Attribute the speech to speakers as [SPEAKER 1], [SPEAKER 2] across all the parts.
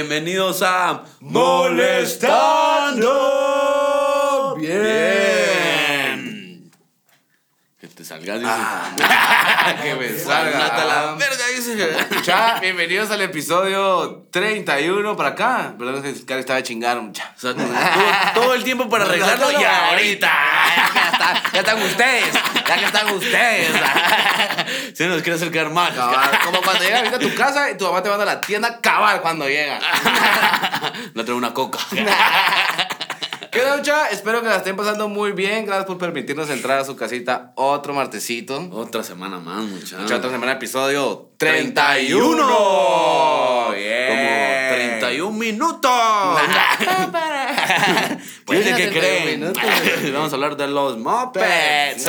[SPEAKER 1] Bienvenidos a
[SPEAKER 2] Molestando
[SPEAKER 1] Bien. Que te salgas, dice.
[SPEAKER 2] que me
[SPEAKER 1] Salgate a la
[SPEAKER 2] salga.
[SPEAKER 1] verga, dice.
[SPEAKER 2] Bienvenidos al episodio 31 para acá. Perdón, es que Cari estaba chingando, mucha.
[SPEAKER 1] O sea, todo el tiempo para arreglarlo y ahorita.
[SPEAKER 2] Ya, está- ya están ustedes. Ya que están ustedes.
[SPEAKER 1] Se nos quiere hacer quedar mal.
[SPEAKER 2] Cabal, Como cuando ahorita a tu casa y tu mamá te manda a la tienda cabal cuando llega.
[SPEAKER 1] No traigo una coca.
[SPEAKER 2] ¿Qué mucha? Espero que la estén pasando muy bien. Gracias por permitirnos entrar a su casita otro martesito.
[SPEAKER 1] Otra semana más, muchachos.
[SPEAKER 2] Mucha otra semana, episodio
[SPEAKER 1] 31.
[SPEAKER 2] 31.
[SPEAKER 1] Como
[SPEAKER 2] Bien.
[SPEAKER 1] 31 minutos.
[SPEAKER 2] Pues
[SPEAKER 1] ¿De
[SPEAKER 2] ya
[SPEAKER 1] qué
[SPEAKER 2] 31
[SPEAKER 1] creen?
[SPEAKER 2] minutos.
[SPEAKER 1] Vamos a hablar de los mopeds.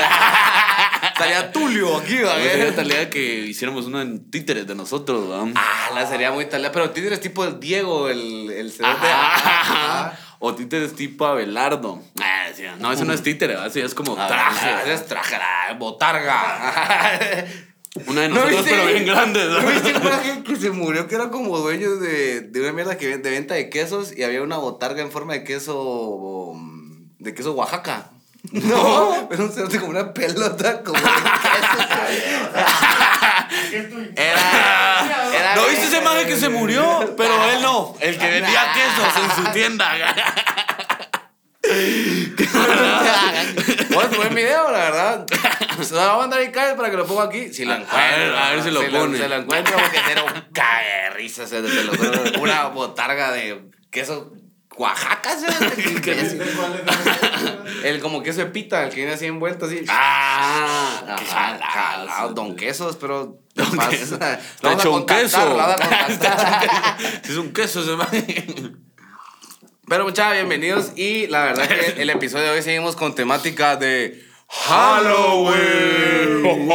[SPEAKER 2] Estaría Tulio aquí, ¿va?
[SPEAKER 1] Sería talía que hiciéramos uno en títeres de nosotros, ¿va?
[SPEAKER 2] Ah, la sería muy talía. Pero títere es tipo el Diego, el, el.
[SPEAKER 1] Ajá. O títeres tipo Abelardo. Ah, No, ese no es títere. Ese es como traje.
[SPEAKER 2] Traje. Es traje, botarga.
[SPEAKER 1] Una de
[SPEAKER 2] ¿No
[SPEAKER 1] nosotros,
[SPEAKER 2] viste?
[SPEAKER 1] pero bien grande. ¿no?
[SPEAKER 2] ¿No viste que se murió que era como dueño de, de una mierda que, de venta de quesos y había una botarga en forma de queso de queso Oaxaca? No, pero un cerote como una pelota como de queso. Era, era
[SPEAKER 1] ¿No viste ese maje que se murió? Pero él no, el que vendía quesos en su tienda.
[SPEAKER 2] Bueno, buen video, la verdad. Se lo voy a mandar a Icael para que lo ponga aquí. Si lo encuentro.
[SPEAKER 1] a ver, si lo pone.
[SPEAKER 2] se lo encuentro porque era un cague de risa. o sea, te lo. Una botarga de queso Oaxaca. sea, El como queso de pita, el que viene así envuelto así.
[SPEAKER 1] Ah, qué jalado.
[SPEAKER 2] jalado, don quesos, pero.
[SPEAKER 1] Don
[SPEAKER 2] pasa.
[SPEAKER 1] queso.
[SPEAKER 2] Lo
[SPEAKER 1] echó un queso.
[SPEAKER 2] lo
[SPEAKER 1] es un queso ese.
[SPEAKER 2] Pero muchachos, bienvenidos. Y la verdad que el episodio de hoy seguimos con temática de Halloween.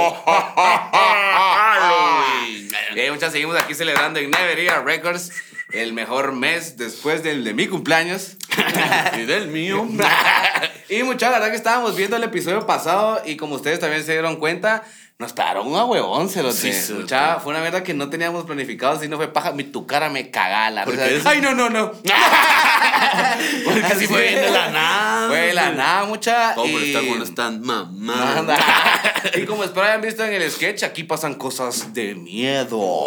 [SPEAKER 1] Halloween.
[SPEAKER 2] Muchachos, seguimos aquí celebrando en Nevería Records el mejor mes después del de mi cumpleaños.
[SPEAKER 1] Y del mío.
[SPEAKER 2] y muchachos, la verdad que estábamos viendo el episodio pasado y como ustedes también se dieron cuenta, nos pararon un huevón, se lo
[SPEAKER 1] Sí, sí,
[SPEAKER 2] Mucha, fue una mierda que no teníamos planificado, si no fue paja, mi tu cara me cagaba la risa. Ay, no, no, no.
[SPEAKER 1] Porque así fue bien de la nada.
[SPEAKER 2] Fue de la nada, mucha.
[SPEAKER 1] ¿Cómo
[SPEAKER 2] y...
[SPEAKER 1] está están
[SPEAKER 2] y como espero hayan visto en el sketch, aquí pasan cosas de miedo.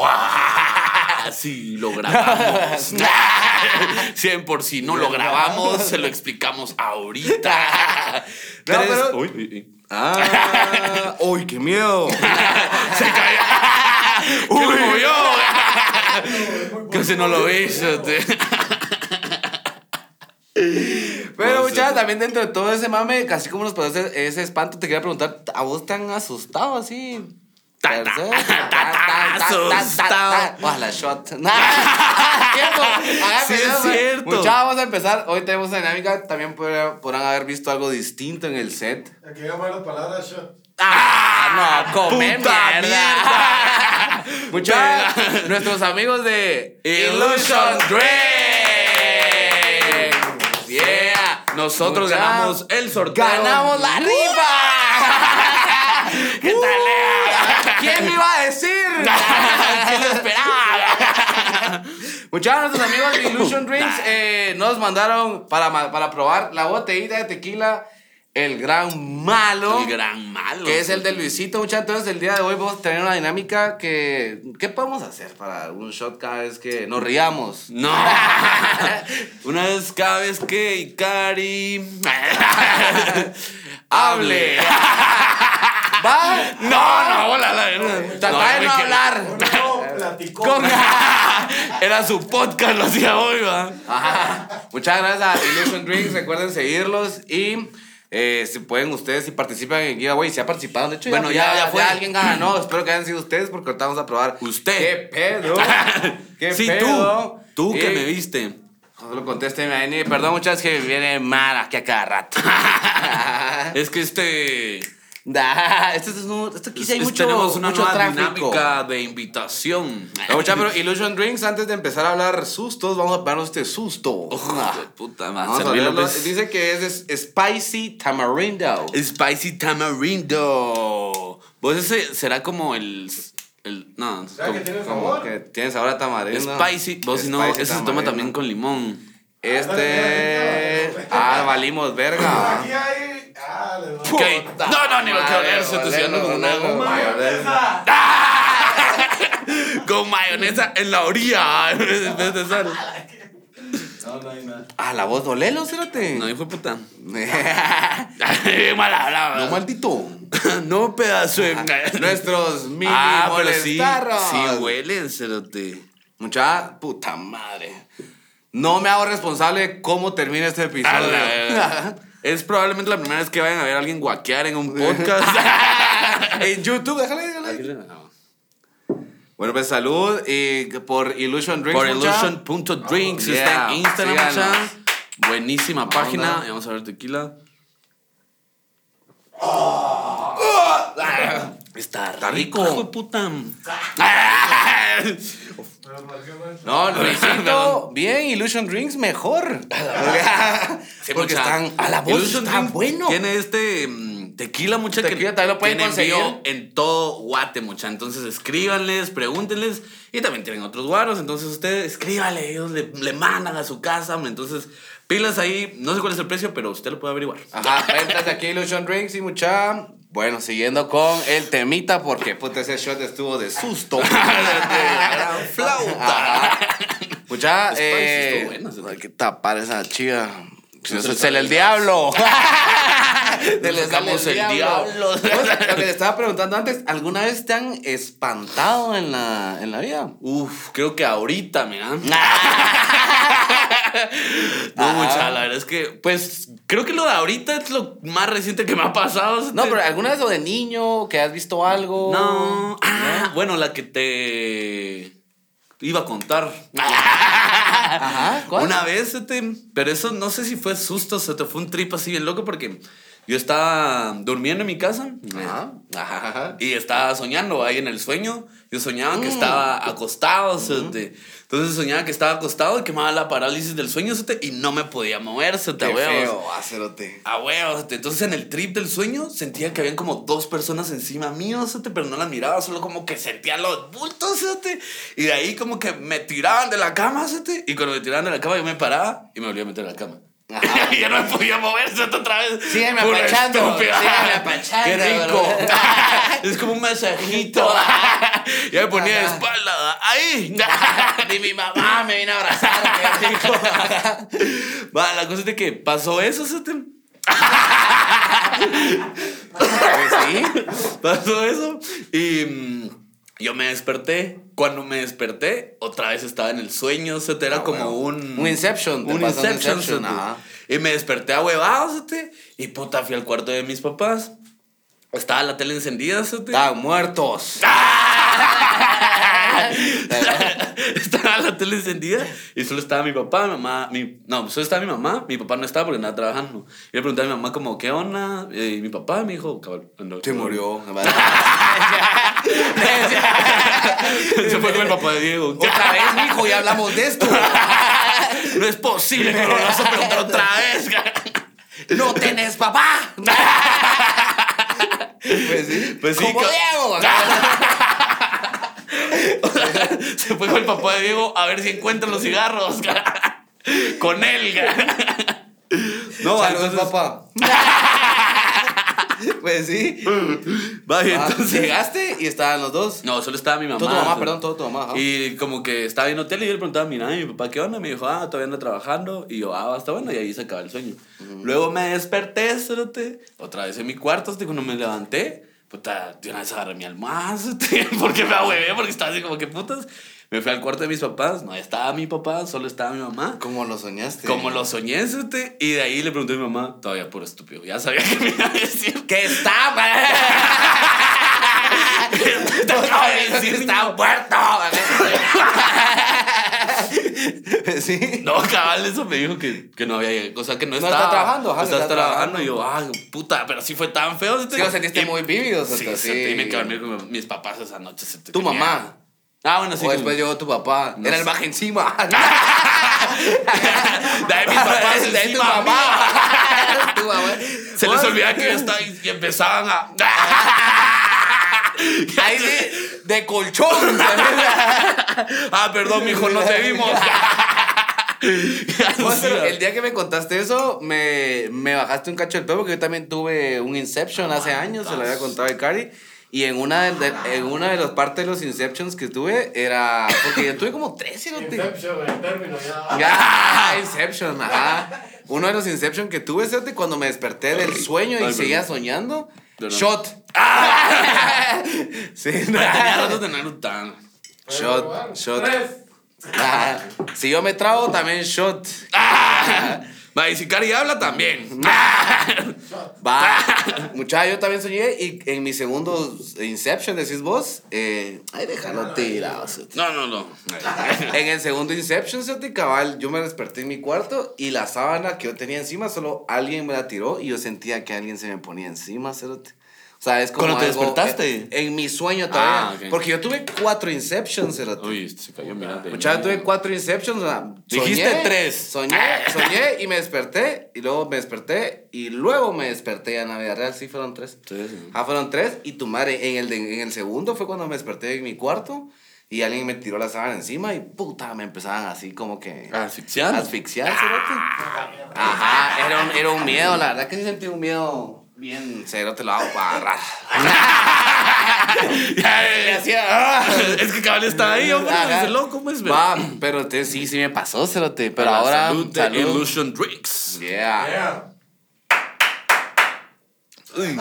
[SPEAKER 1] Sí, lo grabamos. 100 por si no lo grabamos, se lo explicamos ahorita.
[SPEAKER 2] No,
[SPEAKER 1] Tres-
[SPEAKER 2] pero-
[SPEAKER 1] Uy, uy, uy.
[SPEAKER 2] Ah, uy, qué miedo.
[SPEAKER 1] Se cayó. ¡Uy! movió! Casi no lo viste.
[SPEAKER 2] Pero, muchachos, también dentro de todo ese mame, casi como nos pasó ese, ese espanto, te quería preguntar, ¿a vos te han asustado así? Ojalá, shot.
[SPEAKER 1] Sí, es cierto.
[SPEAKER 2] Muchachos, vamos a empezar. Hoy tenemos una dinámica. También podrán, haber visto algo distinto en el set.
[SPEAKER 3] Aquí llama la palabra shot.
[SPEAKER 2] ¡Ah! No, comer
[SPEAKER 1] ¡Puta
[SPEAKER 2] mierda. Muchachos, nuestros amigos de
[SPEAKER 1] Illusion
[SPEAKER 2] Dreams. Yeah.
[SPEAKER 1] Nosotros
[SPEAKER 2] Mucha-
[SPEAKER 1] ganamos el sorteo.
[SPEAKER 2] ¡Ganamos la rifa!
[SPEAKER 1] ¿Qué tal, Lea?
[SPEAKER 2] ¿Quién me iba a decir?
[SPEAKER 1] ¿Quién lo esperaba?
[SPEAKER 2] Muchachos, nuestros amigos de Illusion Drinks eh, nos mandaron para, para probar la botellita de tequila, el gran malo.
[SPEAKER 1] El gran malo.
[SPEAKER 2] Que es el de Luisito, muchachos. Entonces, el día de hoy vamos a tener una dinámica que... ¿Qué podemos hacer para un shot cada vez que nos riamos?
[SPEAKER 1] No. Una vez cada vez que Ikari hable.
[SPEAKER 2] ¿Va?
[SPEAKER 1] No, no, hola, la verdad.
[SPEAKER 2] Trata de no hablar.
[SPEAKER 3] No, platicó.
[SPEAKER 1] Era su podcast, lo hacía hoy, va.
[SPEAKER 2] Ajá. Muchas gracias a Illusion Drinks. Recuerden seguirlos y eh, si pueden ustedes, si participan en giveaway, si ha participado, de hecho,
[SPEAKER 1] Bueno, ya- ya fue.
[SPEAKER 2] alguien ganó. Espero que hayan sido ustedes porque ahorita vamos a probar.
[SPEAKER 1] Usted.
[SPEAKER 2] ¿Qué pedo? ¿Qué
[SPEAKER 1] sí,
[SPEAKER 2] pedo?
[SPEAKER 1] tú. Tú que me viste.
[SPEAKER 2] Solo contésteme ahí. Perdón, muchas que viene mal aquí a cada rato.
[SPEAKER 1] Es que este.
[SPEAKER 2] Da, esto, es un- esto aquí sí hay mucho,
[SPEAKER 1] tenemos una
[SPEAKER 2] mucho
[SPEAKER 1] nueva
[SPEAKER 2] tráfico.
[SPEAKER 1] dinámica de invitación.
[SPEAKER 2] No, mucha, pero Illusion Drinks, antes de empezar a hablar sustos, vamos a darnos este susto. Ah.
[SPEAKER 1] de puta madre. Pues.
[SPEAKER 2] Dice que es, es Spicy Tamarindo.
[SPEAKER 1] Spicy tamarindo. Vos ese será como el. el no,
[SPEAKER 3] ¿Sabes que tiene
[SPEAKER 2] Como
[SPEAKER 3] sabor?
[SPEAKER 2] que tiene sabor a tamarindo.
[SPEAKER 1] Spicy. Vos si no,
[SPEAKER 2] Spicy
[SPEAKER 1] ese se toma también con limón.
[SPEAKER 2] Este. Ah, valimos verga.
[SPEAKER 3] Aquí hay. Ah.
[SPEAKER 1] No, no, ni lo que oler, se te con una goma.
[SPEAKER 2] mayonesa.
[SPEAKER 1] Con mayonesa en la orilla. En vez de sal.
[SPEAKER 3] No, no hay nada.
[SPEAKER 2] Ah, la voz de Olelo, cérate.
[SPEAKER 1] No, hijo de puta.
[SPEAKER 2] no
[SPEAKER 1] Mal hablado.
[SPEAKER 2] maldito.
[SPEAKER 1] No, pedazo de.
[SPEAKER 2] Nuestros mini
[SPEAKER 1] Ah, pero sí.
[SPEAKER 2] molestarros.
[SPEAKER 1] Sí, huelen, cerote.
[SPEAKER 2] Mucha puta madre. No me hago responsable de cómo termina este
[SPEAKER 1] A
[SPEAKER 2] episodio.
[SPEAKER 1] Es probablemente la primera vez que vayan a ver a alguien guaquear en un podcast.
[SPEAKER 2] en YouTube, déjale, déjale. Bueno, pues salud y por Illusion Drinks.
[SPEAKER 1] Por illusion.drinks
[SPEAKER 2] Yeah,
[SPEAKER 1] está en Instagram. Buenísima
[SPEAKER 2] Onda.
[SPEAKER 1] página. Y vamos a ver tequila. Está,
[SPEAKER 2] Está
[SPEAKER 1] rico.
[SPEAKER 2] rico.
[SPEAKER 1] Hijo de puta.
[SPEAKER 2] No, Luisito, bien, Illusion Drinks mejor. Porque están a la voz,
[SPEAKER 1] Illusion
[SPEAKER 2] está
[SPEAKER 1] Drinks
[SPEAKER 2] bueno.
[SPEAKER 1] Tiene este mm, tequila, mucha
[SPEAKER 2] Tequila
[SPEAKER 1] que
[SPEAKER 2] también lo pueden conseguir.
[SPEAKER 1] envío en todo Guate, mucha. Entonces escríbanles, pregúntenles. Y también tienen otros guaros. Entonces ustedes escríbanle, ellos le, le mandan a su casa. Entonces, pilas ahí. No sé cuál es el precio, pero usted lo puede averiguar.
[SPEAKER 2] Ajá, ventas de aquí Illusion Drinks y mucha. Bueno, siguiendo con el temita, porque puta, ese shot estuvo de susto.
[SPEAKER 1] Gran flauta.
[SPEAKER 2] Mucha,
[SPEAKER 1] Spicy
[SPEAKER 2] eh, hay que tapar esa chiva.
[SPEAKER 1] No
[SPEAKER 2] Se,
[SPEAKER 1] se
[SPEAKER 2] se le el diablo. Se le
[SPEAKER 1] sacamos el diablo.
[SPEAKER 2] Vos, Lo que te estaba preguntando antes, ¿alguna vez te han espantado en la, en la vida?
[SPEAKER 1] Uf, creo que ahorita, mira. No,
[SPEAKER 2] Ajá.
[SPEAKER 1] mucha, la verdad es que, pues, creo que lo de ahorita es lo más reciente que me ha pasado.
[SPEAKER 2] No, pero ¿alguna vez o de niño que has visto algo?
[SPEAKER 1] No. Ah, bueno, la que te iba a contar.
[SPEAKER 2] Ajá, ¿cuál?
[SPEAKER 1] Una vez, este, pero eso no sé si fue susto, se te fue un trip así bien loco porque yo estaba durmiendo en mi casa
[SPEAKER 2] Ajá, ajá, ajá.
[SPEAKER 1] y estaba soñando ahí en el sueño. Yo soñaba
[SPEAKER 2] Mm.
[SPEAKER 1] que estaba acostado, cerote. entonces soñaba que estaba acostado y que me daba la parálisis del sueño cerote, y no me podía mover, cerote, a
[SPEAKER 2] Qué
[SPEAKER 1] huevos.
[SPEAKER 2] feo, acerote.
[SPEAKER 1] A huevos. Entonces en el trip del sueño sentía que habían como dos personas encima mío, cerote, pero no las miraba, solo como que sentía los bultos, y de ahí como que me tiraban de la cama, y cuando me tiraban de la cama yo me paraba y me volvía a meter a la cama. Y ya no me podía mover cerote, otra vez.
[SPEAKER 2] Sígueme
[SPEAKER 1] Pura
[SPEAKER 2] apachando, sígueme apachando,
[SPEAKER 1] Qué rico. es como un masajito. ya me ponía de espalda. Ahí.
[SPEAKER 2] Ni mi mamá me vino a abrazar, qué rico.
[SPEAKER 1] Va, la cosa es de que pasó eso, cerote.
[SPEAKER 2] Pues sí.
[SPEAKER 1] Pasó eso y mm, yo me desperté. Cuando me desperté, otra vez estaba en el sueño, se era
[SPEAKER 2] Ah,
[SPEAKER 1] como
[SPEAKER 2] bueno.
[SPEAKER 1] un...
[SPEAKER 2] Un Inception, te
[SPEAKER 1] Un Inception,
[SPEAKER 2] Inception.
[SPEAKER 1] Y me desperté a huevados, y puta, fui al cuarto de mis papás. Estaba la tele encendida, cerote.
[SPEAKER 2] Estaban muertos.
[SPEAKER 1] estaba la tele encendida y solo estaba mi papá, mi mamá, mi, no, solo estaba mi mamá, mi papá no estaba porque andaba trabajando. Y le pregunté a mi mamá como, ¿qué onda? Y mi papá me dijo, cabal, ando-
[SPEAKER 2] Se murió.
[SPEAKER 1] Se fue con el papá de Diego.
[SPEAKER 2] Otra vez, mijo, ya hablamos de esto.
[SPEAKER 1] No es posible que lo vas a preguntar otra vez.
[SPEAKER 2] No tenés papá. Pues sí.
[SPEAKER 1] Pues sí,
[SPEAKER 2] Como
[SPEAKER 1] Se fue con el papá de Diego a ver si encuentran los cigarros. Con él. No,
[SPEAKER 2] Saludos,
[SPEAKER 1] entonces-
[SPEAKER 2] papá. Pues sí.
[SPEAKER 1] Vaya,
[SPEAKER 2] Ah,
[SPEAKER 1] entonces.
[SPEAKER 2] Llegaste y estaban los dos.
[SPEAKER 1] No, solo estaba mi mamá.
[SPEAKER 2] Todo tu mamá, perdón, todo tu mamá. ajá.
[SPEAKER 1] Y como que estaba viendo tele y yo le preguntaba, mira, ¿y mi papá qué onda? Me dijo, ah, todavía anda trabajando. Y yo, ah, está bueno. Y ahí se acaba el sueño. Luego me desperté, otra vez en mi cuarto, hasta cuando me levanté, puta, de una vez agarré mi almohada, cerote, porque me ahuevé, porque estaba así como que putas. Me fui al cuarto de mis papás, no estaba mi papá, solo estaba mi mamá.
[SPEAKER 2] ¿Cómo lo soñaste?
[SPEAKER 1] Como lo soñé, cerote, y de ahí le pregunté a mi mamá, todavía puro estúpido, ya sabía que me iba a decir
[SPEAKER 2] Que está,
[SPEAKER 1] Te acabo de decir,
[SPEAKER 2] está muerto. sí.
[SPEAKER 1] No, cabal, eso me dijo que, que no había, o sea, que no
[SPEAKER 2] No
[SPEAKER 1] estaba.
[SPEAKER 2] está trabajando, ajá,
[SPEAKER 1] no está
[SPEAKER 2] está
[SPEAKER 1] trabajando.
[SPEAKER 2] trabajando.
[SPEAKER 1] Y yo, ay, puta, pero sí fue tan feo.
[SPEAKER 2] Sí, lo sentiste
[SPEAKER 1] Y-
[SPEAKER 2] muy vívido,
[SPEAKER 1] Sí, sí.
[SPEAKER 2] sí.
[SPEAKER 1] Y me quedé con mis papás esa noche. se
[SPEAKER 2] Tu mamá.
[SPEAKER 1] Ah, bueno, sí.
[SPEAKER 2] o después llegó tu papá.
[SPEAKER 1] No
[SPEAKER 2] Era el
[SPEAKER 1] sé.
[SPEAKER 2] baje encima.
[SPEAKER 1] De ahí mis papás
[SPEAKER 2] De ahí tu mamá. Tu mamá.
[SPEAKER 1] Se les olvidaba que yo estaba y empezaban a.
[SPEAKER 2] Ahí de, de colchón.
[SPEAKER 1] ah, perdón, mijo, no te vimos.
[SPEAKER 2] Pero el día que me contaste eso, me, me bajaste un cacho del pelo porque yo también tuve un Inception hace años, se lo había contado a Cari. Y en una de, de- en una de las partes de los Inceptions que tuve era. Porque yo tuve como tres, cerote.
[SPEAKER 3] Inception, el término ya.
[SPEAKER 2] Ya, Inception, ajá. Uno de los Inception que tuve, cerote, cuando me desperté del sueño y seguía soñando. Shot. sí,
[SPEAKER 1] Tenía rato de tener un tan.
[SPEAKER 2] Shot, shot.
[SPEAKER 3] Tres.
[SPEAKER 2] Ah, si yo me trago, también shot.
[SPEAKER 1] Va, y si Cari habla también.
[SPEAKER 2] Va. Muchacha, yo también soñé y en mi segundo Inception, decís vos, eh, ay, déjalo tirado.
[SPEAKER 1] No, no, no.
[SPEAKER 2] En el segundo Inception, cerote, cabal, yo me desperté en mi cuarto y la sábana que yo tenía encima, solo alguien me la tiró y yo sentía que alguien se me ponía encima, cerote. Sea, es como
[SPEAKER 1] ¿Cuando te
[SPEAKER 2] algo-
[SPEAKER 1] despertaste?
[SPEAKER 2] En, en mi sueño todavía.
[SPEAKER 1] Ah.
[SPEAKER 2] Porque yo tuve cuatro Inceptions, cerote.
[SPEAKER 1] Uy, se cayó mirando.
[SPEAKER 2] Muchacha, tuve cuatro Inceptions. o sea,
[SPEAKER 1] Dijiste
[SPEAKER 2] soñé,
[SPEAKER 1] tres.
[SPEAKER 2] Soñé, soñé y me desperté. Y luego me desperté. Y luego me desperté ya en la vida real. Sí, fueron tres.
[SPEAKER 1] Sí, sí.
[SPEAKER 2] Ah, fueron tres. Y tu madre, en el, de- en el segundo fue cuando me desperté en mi cuarto. Y alguien me tiró la sábana encima. Y puta, me empezaban así como que.
[SPEAKER 1] Asfixiando.
[SPEAKER 2] Asfixiar, cerote. Ajá, era un, era un miedo. La verdad que sí sentí un miedo bien cero. Te lo hago para ah.
[SPEAKER 1] Es que cabal está ahí, hombre. Ese loco, pues.
[SPEAKER 2] Va, pero entonces sí, sí me pasó, cerote. Pero
[SPEAKER 1] Para
[SPEAKER 2] ahora.
[SPEAKER 1] Salud de
[SPEAKER 2] salud.
[SPEAKER 1] Illusion Drinks.
[SPEAKER 2] Yeah.
[SPEAKER 3] Yeah.
[SPEAKER 1] Uy,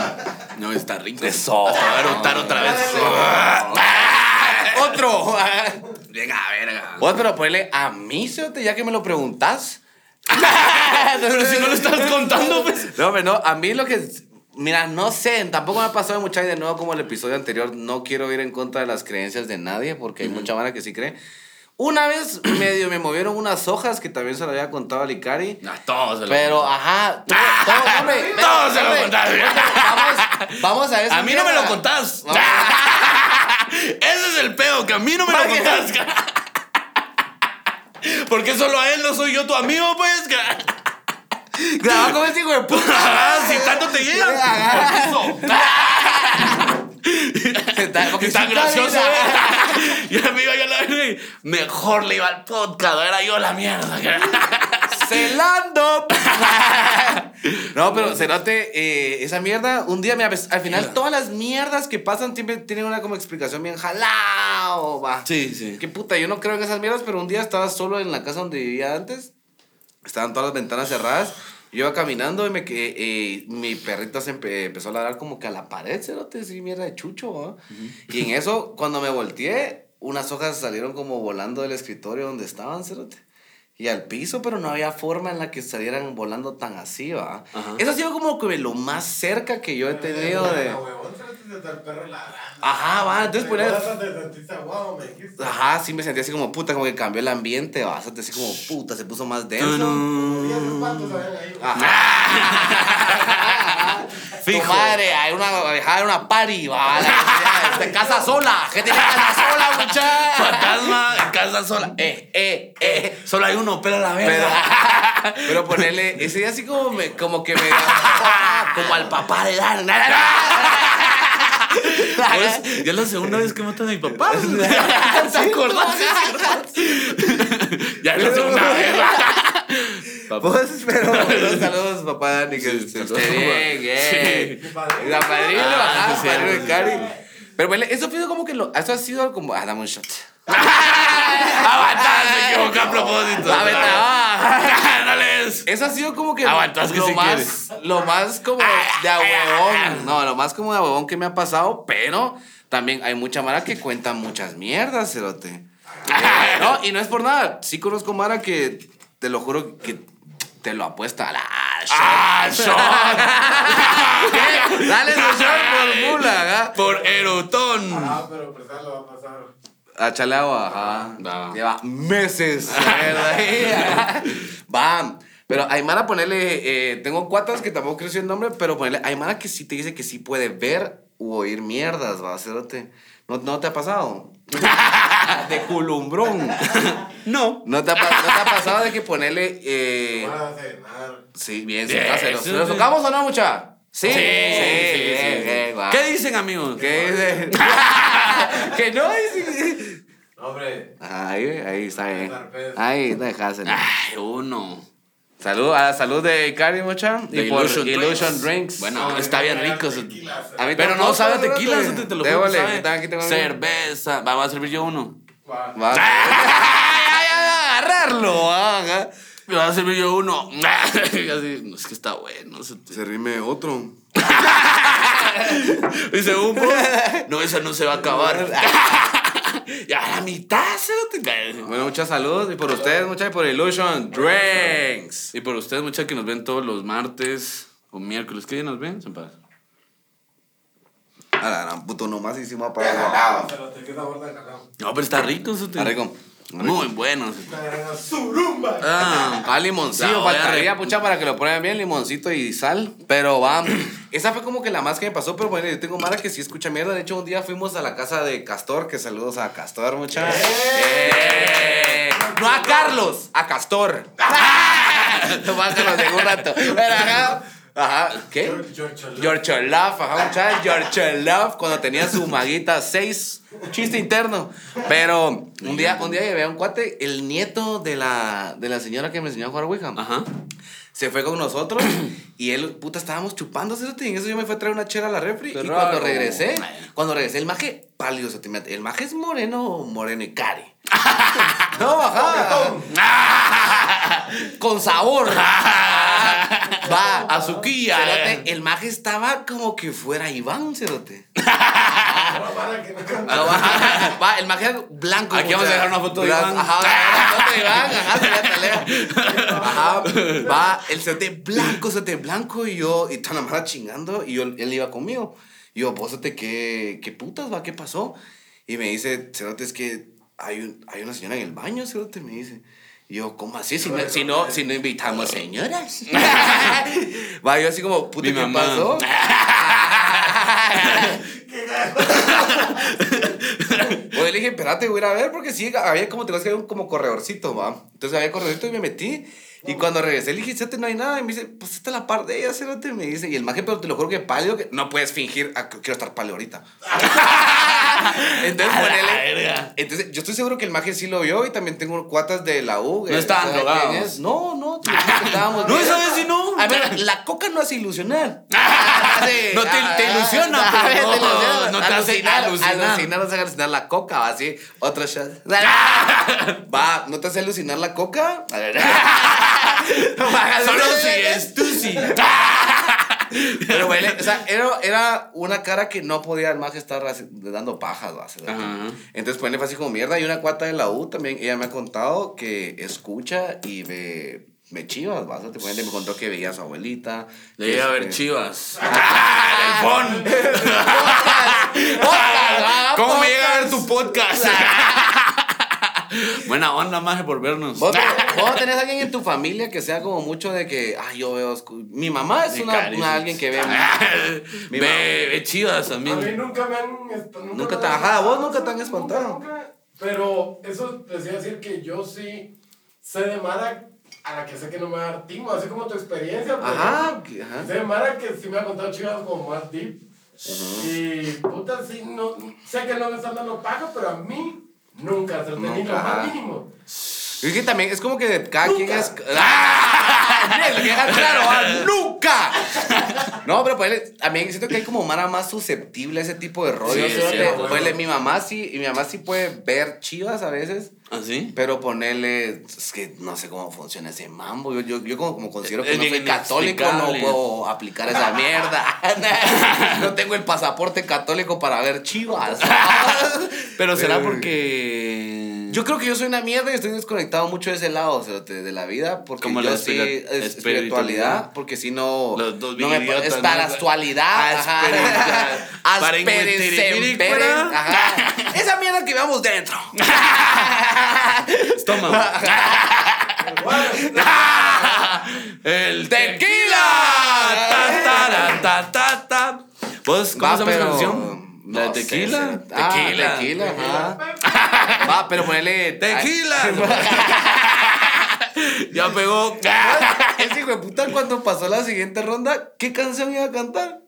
[SPEAKER 1] no, está rico.
[SPEAKER 2] Eso.
[SPEAKER 1] A eructar otra vez.
[SPEAKER 2] Otro.
[SPEAKER 1] Venga, verga.
[SPEAKER 2] Vos, pero ponle a mí, cerote, ya que me lo preguntas.
[SPEAKER 1] Pero si no lo estás contando, pues.
[SPEAKER 2] No, pero no, a mí lo que. Mira, no sé, tampoco me ha pasado mucha de nuevo como el episodio anterior. No quiero ir en contra de las creencias de nadie, porque hay mucha mara que sí cree. Una vez medio me movieron unas hojas que también se lo había contado a Licari.
[SPEAKER 1] No, todos se lo
[SPEAKER 2] Pero, ajá. tú- todo, hombre,
[SPEAKER 1] Todos se lo
[SPEAKER 2] hombre,
[SPEAKER 1] contaron.
[SPEAKER 2] Vamos, vamos a eso.
[SPEAKER 1] A mí no me lo contás. Ese es el pedo, que a mí no me lo contás. Porque solo a él no soy yo tu amigo, pues.
[SPEAKER 2] Graba con ese hijo de puta.
[SPEAKER 1] Ah, si tanto te llega.
[SPEAKER 2] Porque
[SPEAKER 1] Tan gracioso. ¿eh? Y a mí iba yo a la verga y mejor le iba al podcast, era yo la mierda.
[SPEAKER 2] Celando. No, pero Cerote, eh, esa mierda, un día, mira, pues, al final todas las mierdas que pasan siempre tienen una como explicación bien jalao, va.
[SPEAKER 1] Sí, sí.
[SPEAKER 2] Qué puta, yo no creo en esas mierdas, pero un día estaba solo en la casa donde vivía antes. Estaban todas las ventanas cerradas. Yo iba caminando y me que eh, mi perrita se empe- empezó a ladrar como que a la pared, cerote, así mierda de chucho, ¿va? Y en eso, cuando me volteé, unas hojas salieron como volando del escritorio donde estaban, cerote. Y al piso, pero no había forma en la que salieran volando tan así, ¿va?
[SPEAKER 1] Ajá.
[SPEAKER 2] Eso ha sido como que lo más cerca que yo he tenido de...
[SPEAKER 3] Ah, huevón, se te el perro ladrando.
[SPEAKER 2] Ajá, va, entonces
[SPEAKER 3] me dijiste.
[SPEAKER 2] Ajá, sí me sentí así como puta, como que cambió el ambiente, va, así como puta, se puso más denso. Ajá.
[SPEAKER 1] Fijo.
[SPEAKER 2] Tu madre, hay una, hay una party, va, la- de casa sola, que tiene casa sola, muchacha.
[SPEAKER 1] Fantasma en casa sola. Eh, eh, eh. Solo hay uno, pero la
[SPEAKER 2] Pero,
[SPEAKER 1] verga.
[SPEAKER 2] pero ponerle, ese día así como, me, como que me, como al papá de Dan.
[SPEAKER 1] Pues, ya es la segunda vez que matan a mi papá. ¿Te acordás? ya es la segunda vez. Papá.
[SPEAKER 2] Pues, pero, bueno, saludos, papá Dani, que
[SPEAKER 1] Sí,
[SPEAKER 2] se esté bien, bien.
[SPEAKER 1] Sí.
[SPEAKER 3] padrino.
[SPEAKER 2] La padrino,
[SPEAKER 1] Ah,
[SPEAKER 2] ajá,
[SPEAKER 1] sí,
[SPEAKER 2] padrino
[SPEAKER 1] sí,
[SPEAKER 2] de
[SPEAKER 1] sí.
[SPEAKER 2] Cari. Pero, bueno, eso fue como que lo, eso ha sido como, ah, dame un shot.
[SPEAKER 1] Aguantás, me equivoqué a propósito.
[SPEAKER 2] Ah.
[SPEAKER 1] Dale eso.
[SPEAKER 2] Eso ha sido como que
[SPEAKER 1] Aguantas que
[SPEAKER 2] lo, más,
[SPEAKER 1] quieres.
[SPEAKER 2] lo más como de a huevón. No, lo más como de a huevón que me ha pasado, pero también hay mucha Mara que cuenta muchas mierdas, cerote. Eh, no, y no es por nada. Sí conozco Mara que te lo juro que te lo apuesta a la
[SPEAKER 1] ¡Ah, shot!
[SPEAKER 2] Dale su shot por mula, ¿ah?
[SPEAKER 1] Por erotón.
[SPEAKER 3] Ah, pero prestar lo va a pasar.
[SPEAKER 2] A ajá.
[SPEAKER 1] Va.
[SPEAKER 2] Lleva meses. Va. Pero Aymara, ponerle. eh, tengo cuatas que tampoco decir el nombre, pero ponerle. Aymara que sí te dice que sí puede ver u oír mierdas, va, cerote. ¿No, ¿No te ha pasado? de culumbrón.
[SPEAKER 1] No.
[SPEAKER 2] ¿No te, ha, no te ha pasado de que ponerle. Eh,
[SPEAKER 3] Van a cenar.
[SPEAKER 2] sí, bien,
[SPEAKER 1] sí,
[SPEAKER 2] ¿Se lo
[SPEAKER 1] sí.
[SPEAKER 2] tocamos o no, mucha? Sí,
[SPEAKER 1] Sí, sí,
[SPEAKER 2] bien,
[SPEAKER 1] sí, sí.
[SPEAKER 2] bien.
[SPEAKER 1] ¿Qué dicen, amigos?
[SPEAKER 2] ¿Qué dice? que no dice.
[SPEAKER 3] No, hombre.
[SPEAKER 2] Ahí, ahí está bien. Ahí, déjaselo.
[SPEAKER 1] Ay, uno.
[SPEAKER 2] Salud, a la salud de Cari, mucha. Y
[SPEAKER 1] De
[SPEAKER 2] por
[SPEAKER 1] Illusion
[SPEAKER 2] Illusion,
[SPEAKER 1] Drinks.
[SPEAKER 2] Drinks.
[SPEAKER 1] Bueno,
[SPEAKER 3] No,
[SPEAKER 1] está bien rico.
[SPEAKER 3] tequila,
[SPEAKER 2] A mí
[SPEAKER 1] Pero no sabe a tequila, te lo juro.
[SPEAKER 2] Débole,
[SPEAKER 1] sabe.
[SPEAKER 2] aquí aquí tengo el mío.
[SPEAKER 1] Cerveza. Vamos a servir yo uno.
[SPEAKER 3] Va.
[SPEAKER 2] Va. Ay, ay, ay, agarrarlo, haga.
[SPEAKER 1] Me va a servir yo uno. Así, no, es que está bueno. se te-
[SPEAKER 2] Se rime otro.
[SPEAKER 1] Dice un No, esa no se va a acabar. Ya a la mitad se lo te
[SPEAKER 2] Bueno, mucha salud. Y por ustedes, mucha, y por Illusion Drinks.
[SPEAKER 1] Y por ustedes, muchachos, que nos ven todos los martes o miércoles. ¿Qué día nos ven? Sin paz.
[SPEAKER 2] A la gran puto, nomás hicimos para
[SPEAKER 3] jalado.
[SPEAKER 1] No, pero está rico. Eso.
[SPEAKER 2] Está rico.
[SPEAKER 1] Muy bueno. eso te-
[SPEAKER 3] Una gran surumba.
[SPEAKER 1] Ah,
[SPEAKER 2] Ah, limoncillo,
[SPEAKER 1] La voy a
[SPEAKER 2] faltaría, pucha, para que lo prueben bien, limoncito y sal. Pero va, esa fue como que la más que me pasó, pero bueno, yo tengo Mara que sí escucha mierda. De hecho, un día fuimos a la casa de Castor, que saludos a Castor, mucha. Eh, No a Carlos, a Castor. Lo tengo un rato. Pero ajá, ¿qué?
[SPEAKER 3] George Love.
[SPEAKER 2] George Love, ajá, muchachos. George Love, cuando tenía su maguita 6, chiste interno. Pero un día, un día llevé a un cuate, el nieto de la, de la señora que me enseñó a jugar Ouija.
[SPEAKER 1] Ajá.
[SPEAKER 2] Se fue con nosotros y él, puta, estábamos chupando, y en eso yo me fui a traer una chela a la refri. Y cuando regresé, cuando regresé, el maje pálido, cerote, me- el maje es moreno, moreno y cari. no, ajá. con sabor. Va,
[SPEAKER 1] Azuquilla.
[SPEAKER 2] Cerote, el maje estaba como que fuera Iván, cerote.
[SPEAKER 3] No,
[SPEAKER 2] va, el era blanco.
[SPEAKER 1] Aquí vamos a dejar una foto de Iván.
[SPEAKER 2] Ajá, va, el cerote blanco, cerote blanco, y yo, y tan amada chingando, y yo, él iba conmigo. Y yo, vos, cerote, ¿qué, qué putas, va? ¿Qué pasó? Y me dice, cerote, es que hay, un, hay una señora en el baño, cerote, me dice. Y yo, ¿cómo así? Si no, si no, si no invitamos señoras. va, yo así como, puta, ¿qué pasó? Oye, le dije, espérate, voy a ir a ver, porque sí, había como, te vas que había un como corredorcito, va. Entonces había corredorcito y me metí. Y cuando regresé, le dije, "Cete, no hay nada. Y me dice, pues esta es la par de ella, cerote. Me dice, y el maje, pero te lo juro que pálido, que no puedes fingir, ah, que quiero estar pálido ahorita. Entonces,
[SPEAKER 1] A
[SPEAKER 2] ponele. Entonces, yo estoy seguro que el maje sí lo vio y también tengo cuatas de la U.
[SPEAKER 1] No estaban
[SPEAKER 2] ¿sabe quién
[SPEAKER 1] drogados.
[SPEAKER 2] No, no, te lo juro que estábamos
[SPEAKER 1] No, esa vez sí no.
[SPEAKER 2] A ver, la coca no hace ilusionar.
[SPEAKER 1] No te- te ilusiona,
[SPEAKER 2] Ah,
[SPEAKER 1] pero no-
[SPEAKER 2] ilusiona.
[SPEAKER 1] no te hace
[SPEAKER 2] Alucinar,
[SPEAKER 1] alucinar.
[SPEAKER 2] No hace alucinar la coca, va así. Otro shot. Va, ¿no te hace alucinar la coca?
[SPEAKER 1] Solo si es tú sí.
[SPEAKER 2] Pero, güey, o sea, era, era una cara que no podía maje estar así, dando pajas.
[SPEAKER 1] Ajá.
[SPEAKER 2] Entonces, pues, fue así como mierda. Y una cuata de la U también, ella me ha contado que escucha y ve, ve chivas, va. O sea, te ponen- me contó que veía a su abuelita.
[SPEAKER 1] Le llega a ver
[SPEAKER 2] Este,
[SPEAKER 1] chivas. ¡Ah! ¡El!
[SPEAKER 2] Podcast,
[SPEAKER 1] ¿Cómo me llega a ver tu podcast? Buena onda, maje, por vernos.
[SPEAKER 2] ¿Vos, vos tenés alguien en tu familia que sea como mucho de que, ay, yo veo. Mi mamá es una, alguien que ve. Mi
[SPEAKER 1] Ve, ve chivas
[SPEAKER 3] A mí
[SPEAKER 1] también.
[SPEAKER 3] nunca me han. Nunca,
[SPEAKER 2] Nunca
[SPEAKER 3] me
[SPEAKER 2] te-
[SPEAKER 3] han-
[SPEAKER 2] ajá, vos nunca te han espantado.
[SPEAKER 3] nunca. Pero eso les iba a decir que yo sí sé de Mara a la que sé que no me va a dar timo, así como tu experiencia. por
[SPEAKER 2] Ajá, ajá.
[SPEAKER 3] Sé Mara que sí me ha contado chivas como más deep. Y puta, sí, no, sé que no me están dando paga, pero a mí nunca, se lo tenía lo
[SPEAKER 2] Nunca,
[SPEAKER 3] más mínimo.
[SPEAKER 2] Es que también es como que cada quien es. ¡Ah! Claro, ah, ¡Nunca! No, pero pues, también siento que hay como Mara más susceptible a ese tipo de rollos.
[SPEAKER 1] Sí,
[SPEAKER 2] ¿sí? mi mamá sí, y mi mamá sí puede ver chivas a veces.
[SPEAKER 1] ¿Así?
[SPEAKER 2] Pero ponerle, es que no sé cómo funciona ese mambo. Yo, yo, yo como, como considero que
[SPEAKER 1] Es
[SPEAKER 2] no soy católico, no puedo aplicar esa mierda. no tengo el pasaporte católico para ver chivas.
[SPEAKER 1] Pero será porque.
[SPEAKER 2] Yo creo que yo soy una mierda y estoy desconectado mucho de ese lado, o sea, de, de la vida, porque
[SPEAKER 1] Como
[SPEAKER 2] yo
[SPEAKER 1] la
[SPEAKER 2] sí,
[SPEAKER 1] espiritualidad.
[SPEAKER 2] espiritualidad, porque si no,
[SPEAKER 1] Los dos
[SPEAKER 2] no me
[SPEAKER 1] bien idiotas,
[SPEAKER 2] es para
[SPEAKER 1] ¿no?
[SPEAKER 2] la actualidad. Esa mierda que veamos dentro.
[SPEAKER 1] Estómago. El
[SPEAKER 2] ¡Tequila!
[SPEAKER 1] Ta, ta, ta, ta, ta. ¿Vos cómo
[SPEAKER 2] Va,
[SPEAKER 1] se llama esa
[SPEAKER 2] pero-
[SPEAKER 1] canción? ¿La de
[SPEAKER 2] no sé,
[SPEAKER 1] tequila?
[SPEAKER 2] ah,
[SPEAKER 1] tequila.
[SPEAKER 2] tequila, ajá. Va, pero ponele...
[SPEAKER 1] Tequila. ya pegó.
[SPEAKER 2] Ese hijo de puta cuando pasó la siguiente ronda, ¿qué canción iba a cantar?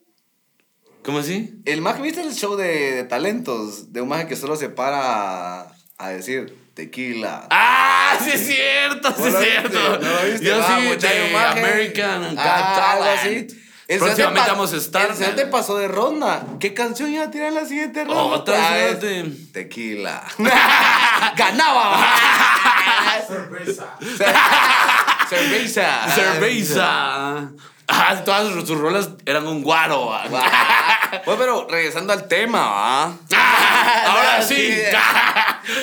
[SPEAKER 1] ¿Cómo así?
[SPEAKER 2] El mag, ¿viste el show de, de talentos? De un maje que solo se para a, a decir tequila.
[SPEAKER 1] ¡Ah! Sí es cierto, sí
[SPEAKER 2] ¿No
[SPEAKER 1] es cierto.
[SPEAKER 2] ¿No lo viste?
[SPEAKER 1] Yo
[SPEAKER 2] Ah,
[SPEAKER 1] sí, de. American Got
[SPEAKER 2] Ah, algo así. El
[SPEAKER 1] Próximamente vamos a estar.
[SPEAKER 2] El te pasó de ronda. ¿Qué canción iba a tirar en la siguiente ronda?
[SPEAKER 1] Otra,
[SPEAKER 2] Ah, es
[SPEAKER 1] fíjate.
[SPEAKER 2] Tequila. Ganaba.
[SPEAKER 3] sorpresa.
[SPEAKER 2] Cerveza.
[SPEAKER 1] Cerveza. Ah, todas sus sus rolas eran un guaro. ah.
[SPEAKER 2] Bueno, pero regresando al tema, ¿va?
[SPEAKER 1] Ahora sí.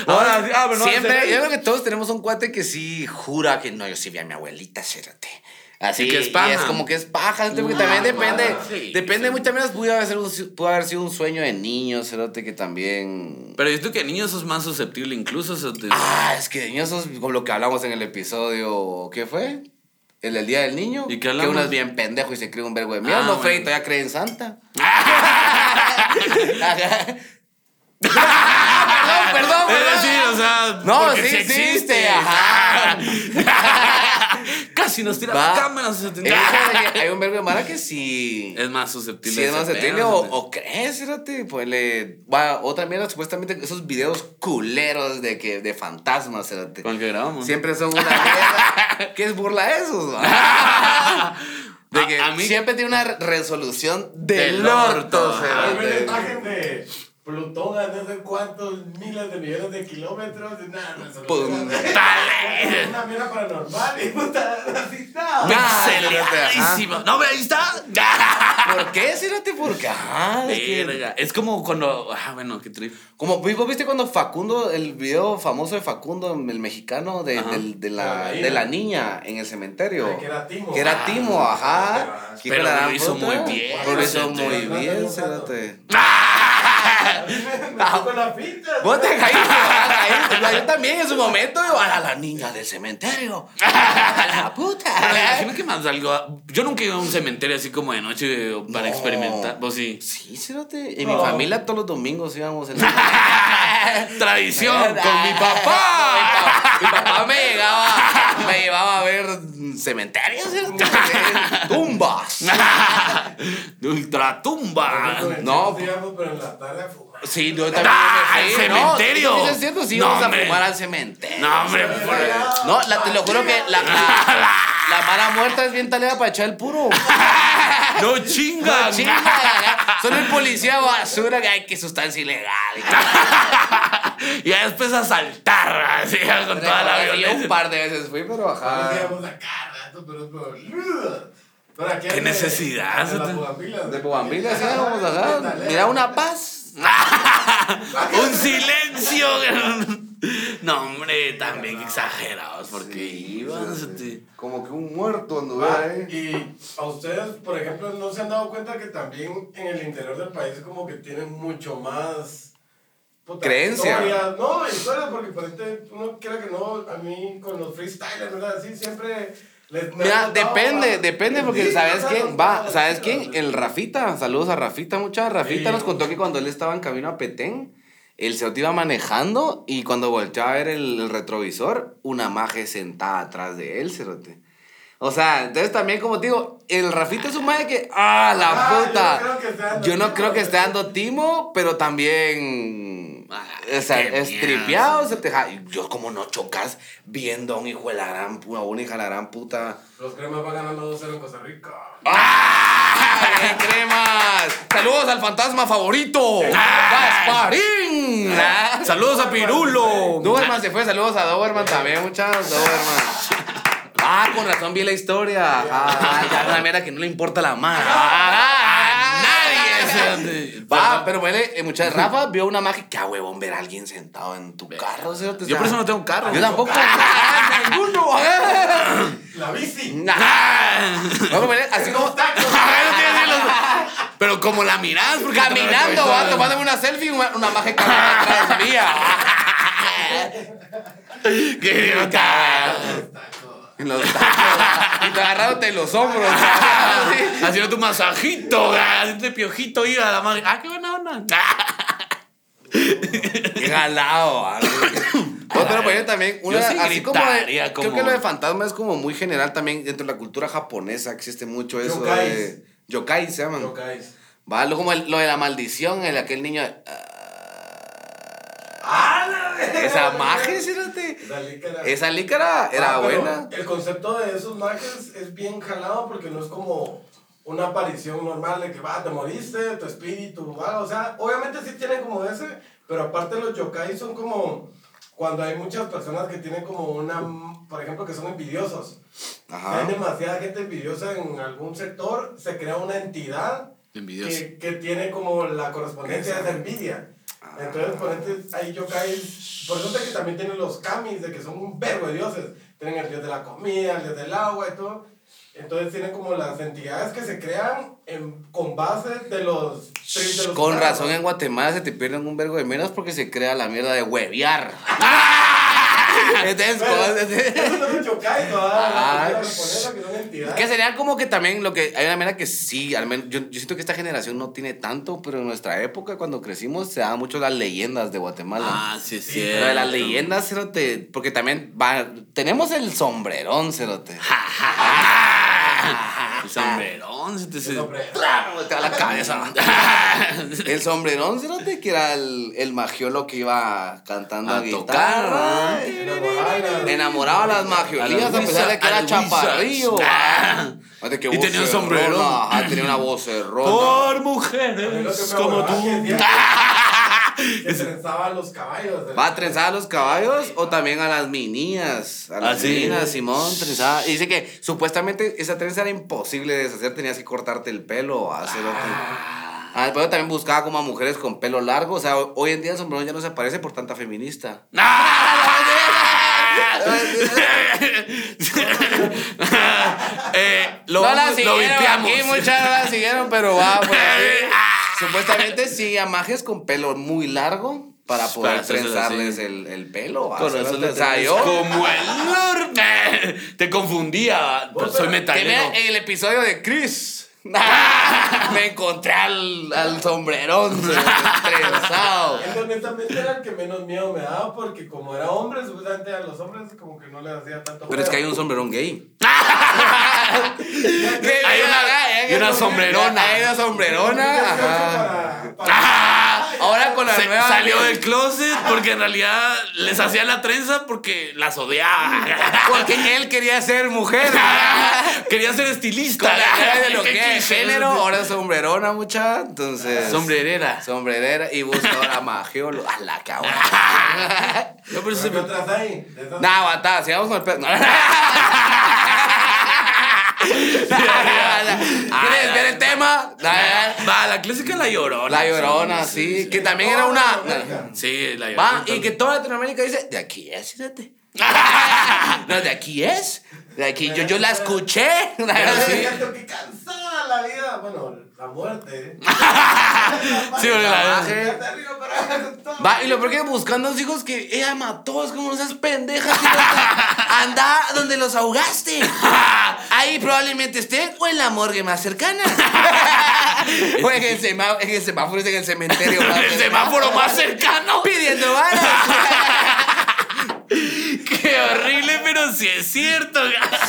[SPEAKER 1] Ahora sí. Ah, pero no,
[SPEAKER 2] Siempre,
[SPEAKER 1] ¿en
[SPEAKER 2] yo creo que todos tenemos un cuate que sí jura que no, yo sí vi a mi abuelita, cérate. Así
[SPEAKER 1] Y que es
[SPEAKER 2] y
[SPEAKER 1] paja.
[SPEAKER 2] es como que es paja, ¿sí? porque también depende,
[SPEAKER 1] sí,
[SPEAKER 2] depende
[SPEAKER 1] sí.
[SPEAKER 2] muchas veces pudo haber, sido un, pudo haber sido un sueño de niño, cerote, que también...
[SPEAKER 1] Pero yo creo que niños sos más susceptible incluso. te-
[SPEAKER 2] Ah, es que de niños sos con lo que hablamos en el episodio, ¿qué fue? El del Día del Niño.
[SPEAKER 1] ¿Y qué
[SPEAKER 2] Que uno es bien pendejo y se cree un vergo de mierda.
[SPEAKER 1] Ah,
[SPEAKER 2] no,
[SPEAKER 1] bueno.
[SPEAKER 2] Freddy todavía cree en Santa. perdón, perdón, perdón.
[SPEAKER 1] decir, o sea.
[SPEAKER 2] No, sí existe, ajá.
[SPEAKER 1] Casi nos tira
[SPEAKER 2] hecho de que hay un vergo de mara que sí.
[SPEAKER 1] Es más susceptible.
[SPEAKER 2] Si es más susceptible o,
[SPEAKER 1] o
[SPEAKER 2] crees, fíjate, pues le va otra mierda, supuestamente esos videos culeros de que de fantasmas, fíjate.
[SPEAKER 1] Con el que grabamos.
[SPEAKER 2] Siempre son una mierda. ¿Qué es burla eso? va? De que
[SPEAKER 1] A- a mí-
[SPEAKER 2] siempre tiene una resolución del,
[SPEAKER 1] Del orto,
[SPEAKER 2] orto,
[SPEAKER 3] de Plutón a no sé cuántos miles de millones de kilómetros y nada, no,
[SPEAKER 2] Pues.
[SPEAKER 3] Una mierda paranormal y puta, así, no.
[SPEAKER 1] Ve, ahí está.
[SPEAKER 2] ¿Por qué, Cérate? Porque, ajá, es que-
[SPEAKER 1] Verga. Es como cuando. Ah, bueno, qué triste.
[SPEAKER 2] Como, ¿vos viste cuando Facundo, el video famoso de Facundo, el mexicano, de, del- de,
[SPEAKER 3] De
[SPEAKER 2] la, de la niña en el cementerio?
[SPEAKER 3] Ay, que era Timo.
[SPEAKER 2] Que era
[SPEAKER 3] Ah,
[SPEAKER 2] Timo, ajá.
[SPEAKER 3] pero-
[SPEAKER 2] de
[SPEAKER 1] lo
[SPEAKER 2] la
[SPEAKER 1] hizo
[SPEAKER 2] puta.
[SPEAKER 1] muy bien,
[SPEAKER 2] Pero lo hizo muy bien, Cérate.
[SPEAKER 3] Me con la pinta.
[SPEAKER 2] Vos te caíste. Yo también en su momento, a la, niña del cementerio. A la puta.
[SPEAKER 1] Imagino que más algo. Yo nunca iba a un cementerio así como de noche para
[SPEAKER 2] No.
[SPEAKER 1] experimentar. Vos sí.
[SPEAKER 2] Sí, Cérate. En
[SPEAKER 3] No.
[SPEAKER 2] mi familia todos los domingos íbamos en la...
[SPEAKER 1] Tradición con mi papá.
[SPEAKER 2] Mi papá me llegaba, me llevaba a ver cementerios, ¿cierto? tumbas.
[SPEAKER 1] Ultratumba.
[SPEAKER 2] No.
[SPEAKER 3] Pero en la tarde.
[SPEAKER 2] Sí, yo también
[SPEAKER 1] ¡Ah, al
[SPEAKER 2] fui.
[SPEAKER 1] cementerio!
[SPEAKER 2] No, sí, es cierto, sí,
[SPEAKER 1] No,
[SPEAKER 2] íbamos a fumar al cementerio.
[SPEAKER 1] No, hombre. por-
[SPEAKER 2] No, la, te lo juro que la, la, la mala muerta es bien talera para echar el puro.
[SPEAKER 1] No chinga.
[SPEAKER 2] No, chinga, Son el policía basura que hay que sustancia ilegal.
[SPEAKER 1] y ya después a saltar así con toda la
[SPEAKER 2] Yo un
[SPEAKER 1] violencia.
[SPEAKER 2] par de veces fui, pero
[SPEAKER 3] a aquí
[SPEAKER 1] Qué necesidad.
[SPEAKER 2] De Bobambilia, sí, vamos acá. Mira una paz.
[SPEAKER 1] Un silencio. No, hombre, también exagerados porque iban. este,
[SPEAKER 2] Como que un muerto
[SPEAKER 3] Va,
[SPEAKER 2] anduviera ahí.
[SPEAKER 3] Y a ustedes, por ejemplo, ¿no se han dado cuenta que también en el interior del país como que tienen mucho más... puta,
[SPEAKER 2] Creencia.
[SPEAKER 3] historias? No, historias, porque por ejemplo, uno quiera que no, a mí con los freestylers, ¿verdad? Así siempre...
[SPEAKER 2] Mira, depende, depende, porque ¿sabes quién? Va, ¿sabes quién? El Rafita. Saludos a Rafita, muchas. Rafita nos contó que cuando él estaba en camino a Petén, el se iba manejando y cuando volteaba a ver el, el retrovisor, una maje sentada atrás de él, cerote. O sea, entonces también, como te digo, el Rafita es un maje que, ¡ah, la
[SPEAKER 3] Ah, yo no
[SPEAKER 2] puta!
[SPEAKER 3] creo que esté dando
[SPEAKER 2] Yo no creo que esté dando timo, pero también.
[SPEAKER 1] Ah,
[SPEAKER 2] O sea,
[SPEAKER 1] qué
[SPEAKER 2] es
[SPEAKER 1] mierda.
[SPEAKER 2] tripeado, se te ja- Yo, como no chocas viendo a un hijo de la gran puta, una hija de la gran puta.
[SPEAKER 3] Los cremas van ganando 2-0 en Costa Rica.
[SPEAKER 2] ¡Ay, cremas! ¡Saludos al fantasma favorito! ¡Gasparín! Ah.
[SPEAKER 1] Saludos a Pirulo.
[SPEAKER 2] Doberman se fue, saludos a Doberman también, muchachos. Doberman. Ah, con razón vi la historia. Ah, ya una mierda que no le importa la mano. Va, pero bueno, eh, muchas Rafa vio una magia. Qué huevón ver a alguien sentado en tu carro,
[SPEAKER 1] Yo por eso no tengo carro.
[SPEAKER 2] Yo tampoco. Ninguno.
[SPEAKER 3] La bici.
[SPEAKER 2] Nah.
[SPEAKER 1] Ah.
[SPEAKER 2] A ver, así como
[SPEAKER 3] tacos.
[SPEAKER 1] Pero como la mirás, porque
[SPEAKER 2] caminando, va, tomándome una selfie una magia caminando atrás mía.
[SPEAKER 1] Qué idiota.
[SPEAKER 2] En los tacos. Y te agarrándote los hombros.
[SPEAKER 1] Haciendo tu masajito, haciendo piojito iba a la madre. Ah, qué buena onda.
[SPEAKER 2] Qué galado, ¿vale? Otro pues también, una,
[SPEAKER 1] Yo sí
[SPEAKER 2] así como, de- Creo que lo de fantasma es como muy general también dentro de la cultura japonesa. Existe mucho eso
[SPEAKER 3] Yokais.
[SPEAKER 2] de. Yokai se llaman.
[SPEAKER 3] Yokais.
[SPEAKER 2] Va, lo, como el- lo de la maldición, el aquel niño. ah,
[SPEAKER 3] ¡Ah, la
[SPEAKER 2] esa magia, fíjate.
[SPEAKER 3] Esa lícara.
[SPEAKER 2] Esa lícara era
[SPEAKER 3] Ah,
[SPEAKER 2] buena.
[SPEAKER 3] El concepto de esos mages es bien jalado porque no es como una aparición normal de que va, te moriste, tu espíritu, va. O sea, obviamente sí tienen como ese, pero aparte los yokai son como cuando hay muchas personas que tienen como una, por ejemplo, que son envidiosos.
[SPEAKER 2] Ajá.
[SPEAKER 3] Hay demasiada gente envidiosa en algún sector, se crea una entidad
[SPEAKER 1] Envidioso.
[SPEAKER 3] que, que tiene como la correspondencia de esa envidia. Entonces, por ejemplo, hay yokais, por eso es que también tienen los kamis, de que son un verbo de dioses. Tienen el dios de la comida, el dios del agua y todo. Entonces tienen como las entidades que se crean en, con base de los... de los
[SPEAKER 2] Con
[SPEAKER 3] humanos.
[SPEAKER 2] razón en Guatemala se te pierden un vergo de menos porque se crea la mierda de huevear. Entonces,
[SPEAKER 3] japonesa, que
[SPEAKER 2] sería como que también lo que hay una manera que sí, al menos yo, yo siento que esta generación no tiene tanto, pero en nuestra época cuando crecimos se daban mucho las leyendas de Guatemala.
[SPEAKER 1] Ah, sí, es
[SPEAKER 3] Sí,
[SPEAKER 1] cierto.
[SPEAKER 2] Pero de las leyendas, cerote, porque también va, tenemos el sombrerón, cerote.
[SPEAKER 1] El sombrerón, se te se...
[SPEAKER 3] El sombrero.
[SPEAKER 2] Te da la cabeza. El sombrerón, cerote, que era el, el magiolo que iba cantando
[SPEAKER 1] A
[SPEAKER 2] a,
[SPEAKER 1] tocar,
[SPEAKER 2] guitarra.
[SPEAKER 3] Enamorada.
[SPEAKER 2] Enamoraba a las magiolías
[SPEAKER 1] A
[SPEAKER 2] pesar de que era chaparrillo. ah. Fíjate que
[SPEAKER 1] Y tenía un
[SPEAKER 2] ajá, tenía una vocerrona.
[SPEAKER 1] Por
[SPEAKER 3] A mí lo que
[SPEAKER 1] mujeres como tú.
[SPEAKER 3] Que Que trenzaban los caballos. de-
[SPEAKER 2] Va a trenzar a los caballos o también a las minías. A las
[SPEAKER 1] Ah, sí.
[SPEAKER 2] Simón, trenzaba. Y dice que supuestamente esa trenza era imposible de deshacer, tenías que cortarte el pelo o hacerlo. Ah, pero también buscaba como a mujeres con pelo largo. O sea, hoy en día el sombrero ya no se parece por tanta feminista.
[SPEAKER 1] eh, lo,
[SPEAKER 2] no la
[SPEAKER 1] lo
[SPEAKER 2] siguieron
[SPEAKER 1] vipeamos.
[SPEAKER 2] aquí, muchas no la siguieron, pero va por ahí. Supuestamente sí, a majes con pelo muy largo para poder
[SPEAKER 1] Para
[SPEAKER 2] trenzarles el, el pelo.
[SPEAKER 1] Con
[SPEAKER 2] hacerlo
[SPEAKER 1] razón le
[SPEAKER 2] trenzar.
[SPEAKER 1] tenés
[SPEAKER 2] yo.
[SPEAKER 1] Como el. Te confundía. Soy metalero.
[SPEAKER 2] el episodio de Chris. Me encontré al, al sombrerón trenzado.
[SPEAKER 3] Él honestamente era el que menos miedo me daba porque como era hombre, supuestamente a los hombres como que no les hacía tanto
[SPEAKER 2] Pero es que hay un sombrerón gay.
[SPEAKER 1] Hay una- y una sombrerona.
[SPEAKER 2] Hay una sombrerona.
[SPEAKER 3] Que
[SPEAKER 2] ajá.
[SPEAKER 3] para-
[SPEAKER 2] Ahora con la
[SPEAKER 1] Se-
[SPEAKER 2] nueva.
[SPEAKER 1] salió del closet porque en realidad les hacía la trenza porque las odiaba.
[SPEAKER 2] Porque él quería ser mujer.
[SPEAKER 1] Quería ser estilista.
[SPEAKER 2] Con la ideología
[SPEAKER 1] Qué
[SPEAKER 2] de género, ahora es sombrerona, mucha. Entonces.
[SPEAKER 1] Sombrerera.
[SPEAKER 2] Sombrerera y busca ahora magiolo. A la cabrón.
[SPEAKER 1] Yo por eso
[SPEAKER 3] ¿Qué
[SPEAKER 1] siempre-
[SPEAKER 3] otras hay? De esas-
[SPEAKER 2] Nah, aguantá, sigamos con el pedo. ¿Quieres ver el tema?
[SPEAKER 1] Va, la clásica la llorona.
[SPEAKER 2] La llorona, sí. Que también era una.
[SPEAKER 1] Sí, la llorona.
[SPEAKER 2] Va, y que toda Latinoamérica dice, de aquí es, fíjate. No, de aquí es. De aquí, yo, yo la escuché.
[SPEAKER 3] Pero siento la vida. Bueno, la muerte.
[SPEAKER 1] Sí, porque la-
[SPEAKER 2] Va, y lo peor que buscando a los hijos que ella mató, es como no seas pendeja. fíjate. Anda donde los ahogaste. Ahí probablemente estén o en la morgue más cercana. o en el, semá- en el semáforo, en el cementerio. más
[SPEAKER 1] el semáforo más cercano.
[SPEAKER 2] Pidiendo balas.
[SPEAKER 1] Qué horrible, pero sí es cierto.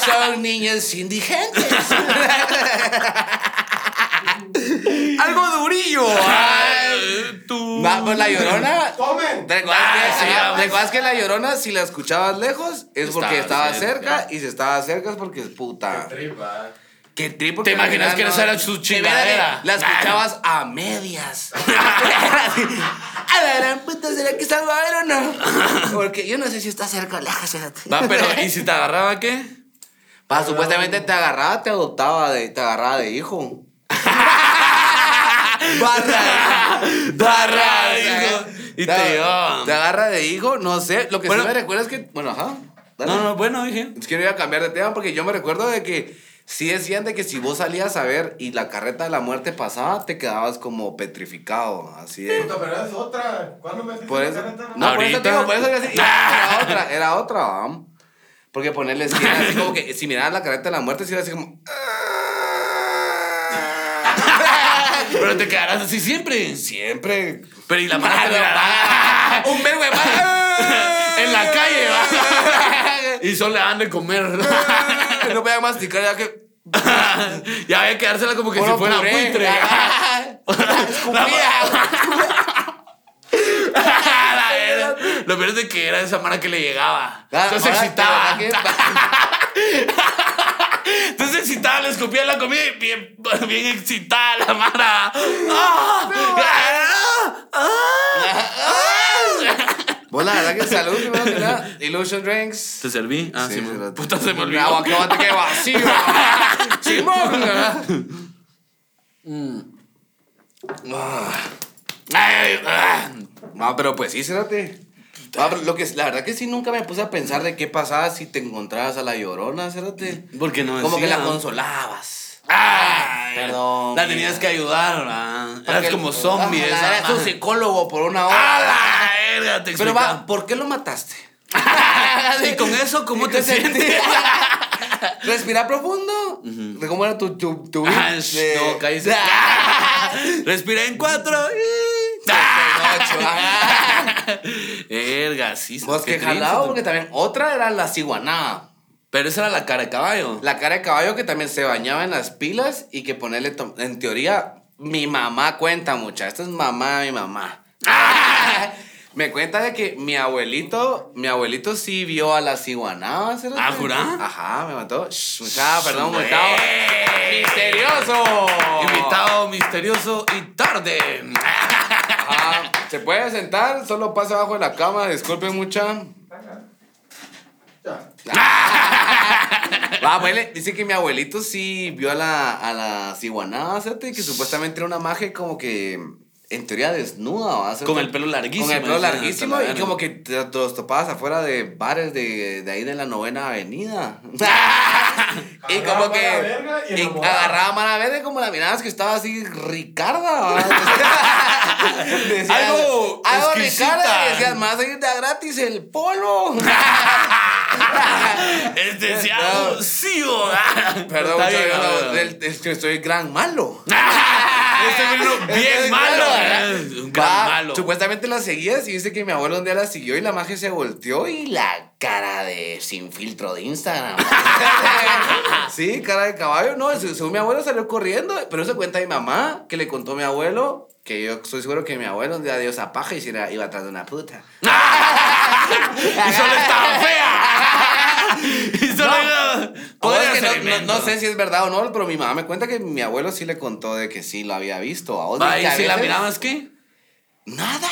[SPEAKER 2] Son niños indigentes. Algo durillo.
[SPEAKER 1] Ay, tú.
[SPEAKER 2] Va, pues la llorona.
[SPEAKER 3] ¡Tomen!
[SPEAKER 2] ¿Te acuerdas,
[SPEAKER 1] Ah,
[SPEAKER 2] que,
[SPEAKER 1] sí,
[SPEAKER 2] ajá,
[SPEAKER 1] vamos.
[SPEAKER 2] ¿te acuerdas que la llorona, si la escuchabas lejos, es porque
[SPEAKER 1] Estaba
[SPEAKER 2] estaba cerca.
[SPEAKER 1] cerca.
[SPEAKER 2] y si estaba cerca es porque es puta.
[SPEAKER 3] Tripa.
[SPEAKER 2] Qué tripo
[SPEAKER 1] ¿Te
[SPEAKER 2] que
[SPEAKER 1] imaginas que esa era su
[SPEAKER 2] que que
[SPEAKER 1] chingadera?
[SPEAKER 2] La escuchabas a medias. a la gran puta, ¿será que salgo a ver o no? Porque yo no sé si está cerca fíjate.
[SPEAKER 1] Va, pero ¿y si te agarraba qué?
[SPEAKER 2] Pa, supuestamente te agarraba, te adoptaba, de, te agarraba de hijo. barra,
[SPEAKER 1] Barra, hijo. Y te
[SPEAKER 2] te, te agarra de hijo, no sé. Lo que
[SPEAKER 1] Bueno.
[SPEAKER 2] sí me recuerda es que, bueno, ajá. dale.
[SPEAKER 1] No, no, bueno, dije.
[SPEAKER 2] Es que no iba a cambiar de tema porque yo me recuerdo de que sí decían de que si vos salías a ver y la carreta de la muerte pasaba, te quedabas como petrificado, así de...
[SPEAKER 3] Puta, pero es otra. ¿Cuándo metiste
[SPEAKER 2] Por
[SPEAKER 3] la
[SPEAKER 2] eso,
[SPEAKER 3] carreta?
[SPEAKER 2] no, por eso
[SPEAKER 1] Ahorita.
[SPEAKER 2] te digo, por eso era otra, era otra, ¿va? Porque ponerle si era así como que si mirabas la carreta de la muerte, sí era así como...
[SPEAKER 1] Pero te quedarás así siempre.
[SPEAKER 2] Siempre.
[SPEAKER 1] Pero y la mirará.
[SPEAKER 2] Un verbo de más.
[SPEAKER 1] En la calle, va. Y solo le dan de comer.
[SPEAKER 2] No voy a masticar ya que.
[SPEAKER 1] ya voy a quedársela como que si fuera
[SPEAKER 2] puré.
[SPEAKER 1] buitre. Verga. Lo peor es de que era esa mara que le llegaba.
[SPEAKER 2] Ah,
[SPEAKER 1] Entonces excitaba.
[SPEAKER 2] ¿verdad que-
[SPEAKER 1] Entonces excitaba, le escupía la comida y bien, bien excitada la mara. ¡Ah! ¡Ah! ¡Ah!
[SPEAKER 2] Vos la verdad que salud, primero que nada. Illusion Drinks.
[SPEAKER 1] ¿Te serví? Ah, sí,
[SPEAKER 2] Sí, lo-
[SPEAKER 1] Puta, se me olvidó.
[SPEAKER 2] Agua que que vacío. Simón.
[SPEAKER 1] Ay, ah.
[SPEAKER 2] No, pero pues sí, cérate. Ah, lo que, la verdad que sí nunca me puse a pensar de qué pasaba si te encontrabas a la llorona, cérate.
[SPEAKER 1] Porque no
[SPEAKER 2] Como que
[SPEAKER 1] decía.
[SPEAKER 2] la consolabas.
[SPEAKER 1] Ay,
[SPEAKER 2] Perdón,
[SPEAKER 1] La
[SPEAKER 2] mira.
[SPEAKER 1] tenías que ayudar, ¿verdad? Eras como zombie esa.
[SPEAKER 2] Eras tu
[SPEAKER 1] madre.
[SPEAKER 2] psicólogo por una hora.
[SPEAKER 1] ¡A la verga! Te
[SPEAKER 2] Pero va, ¿por qué lo mataste?
[SPEAKER 1] Y con eso, ¿cómo te sientes?
[SPEAKER 2] Respira profundo. ¿Cómo era tu, tu, tu
[SPEAKER 1] Ah,
[SPEAKER 2] de-
[SPEAKER 1] no, cállese. Respira en cuatro. Verga, sí. Qué
[SPEAKER 2] que jalado, porque también otra era la ciguaná.
[SPEAKER 1] Pero esa era la cara de caballo.
[SPEAKER 2] La cara de caballo que también se bañaba en las pilas y que ponerle, en teoría, mi mamá cuenta mucha. Esta es mamá de mi mamá. Me cuenta de que mi abuelito, mi abuelito sí vio a la ciguaná. ¿cierto?
[SPEAKER 1] ¿Ah, jurá?
[SPEAKER 2] Ajá, me mató. Shh, perdón, invitado. Misterioso.
[SPEAKER 1] Invitado misterioso y tarde.
[SPEAKER 2] Ajá. ¿Se puede sentar? Solo pasa abajo de la cama, disculpen mucha.
[SPEAKER 3] Ya.
[SPEAKER 2] Va, abuele, dice que mi abuelito sí vio a la, a la que supuestamente era una magia como que, en teoría, desnuda, ¿va?
[SPEAKER 1] Con el pelo larguísimo,
[SPEAKER 2] Con el pelo larguísimo y como que te, te los topabas afuera de bares de, de ahí de la novena avenida. y como que
[SPEAKER 3] y
[SPEAKER 2] y agarraba mala verde como la mirabas que estaba así Ricarda. Decías,
[SPEAKER 1] Algo
[SPEAKER 2] algo. Ricarda y decías, más ir de a gratis el polvo.
[SPEAKER 1] Es deseado, sí, o-
[SPEAKER 2] Perdón,
[SPEAKER 1] Está bien,
[SPEAKER 2] muchacho,
[SPEAKER 1] no,
[SPEAKER 2] no,
[SPEAKER 1] no.
[SPEAKER 2] el- es que estoy gran malo.
[SPEAKER 1] Este bien malo. ¿eh? Un gran
[SPEAKER 2] Va,
[SPEAKER 1] malo.
[SPEAKER 2] Supuestamente la seguías y dice que mi abuelo un día la siguió y la magia se volteó y la cara de sin filtro de Instagram. sí, cara de caballo. No, se- según mi abuelo salió corriendo, pero eso cuenta mi mamá que le contó a mi abuelo que yo estoy seguro que mi abuelo un día dio esa paja y se era- iba atrás de una puta.
[SPEAKER 1] Y solo estaba fea.
[SPEAKER 2] No. que sé si es verdad o no, pero mi mamá me cuenta que mi abuelo sí le contó de que sí lo había visto. A
[SPEAKER 1] Va, ¿Y
[SPEAKER 2] a
[SPEAKER 1] si la mirabas qué?
[SPEAKER 2] Nada.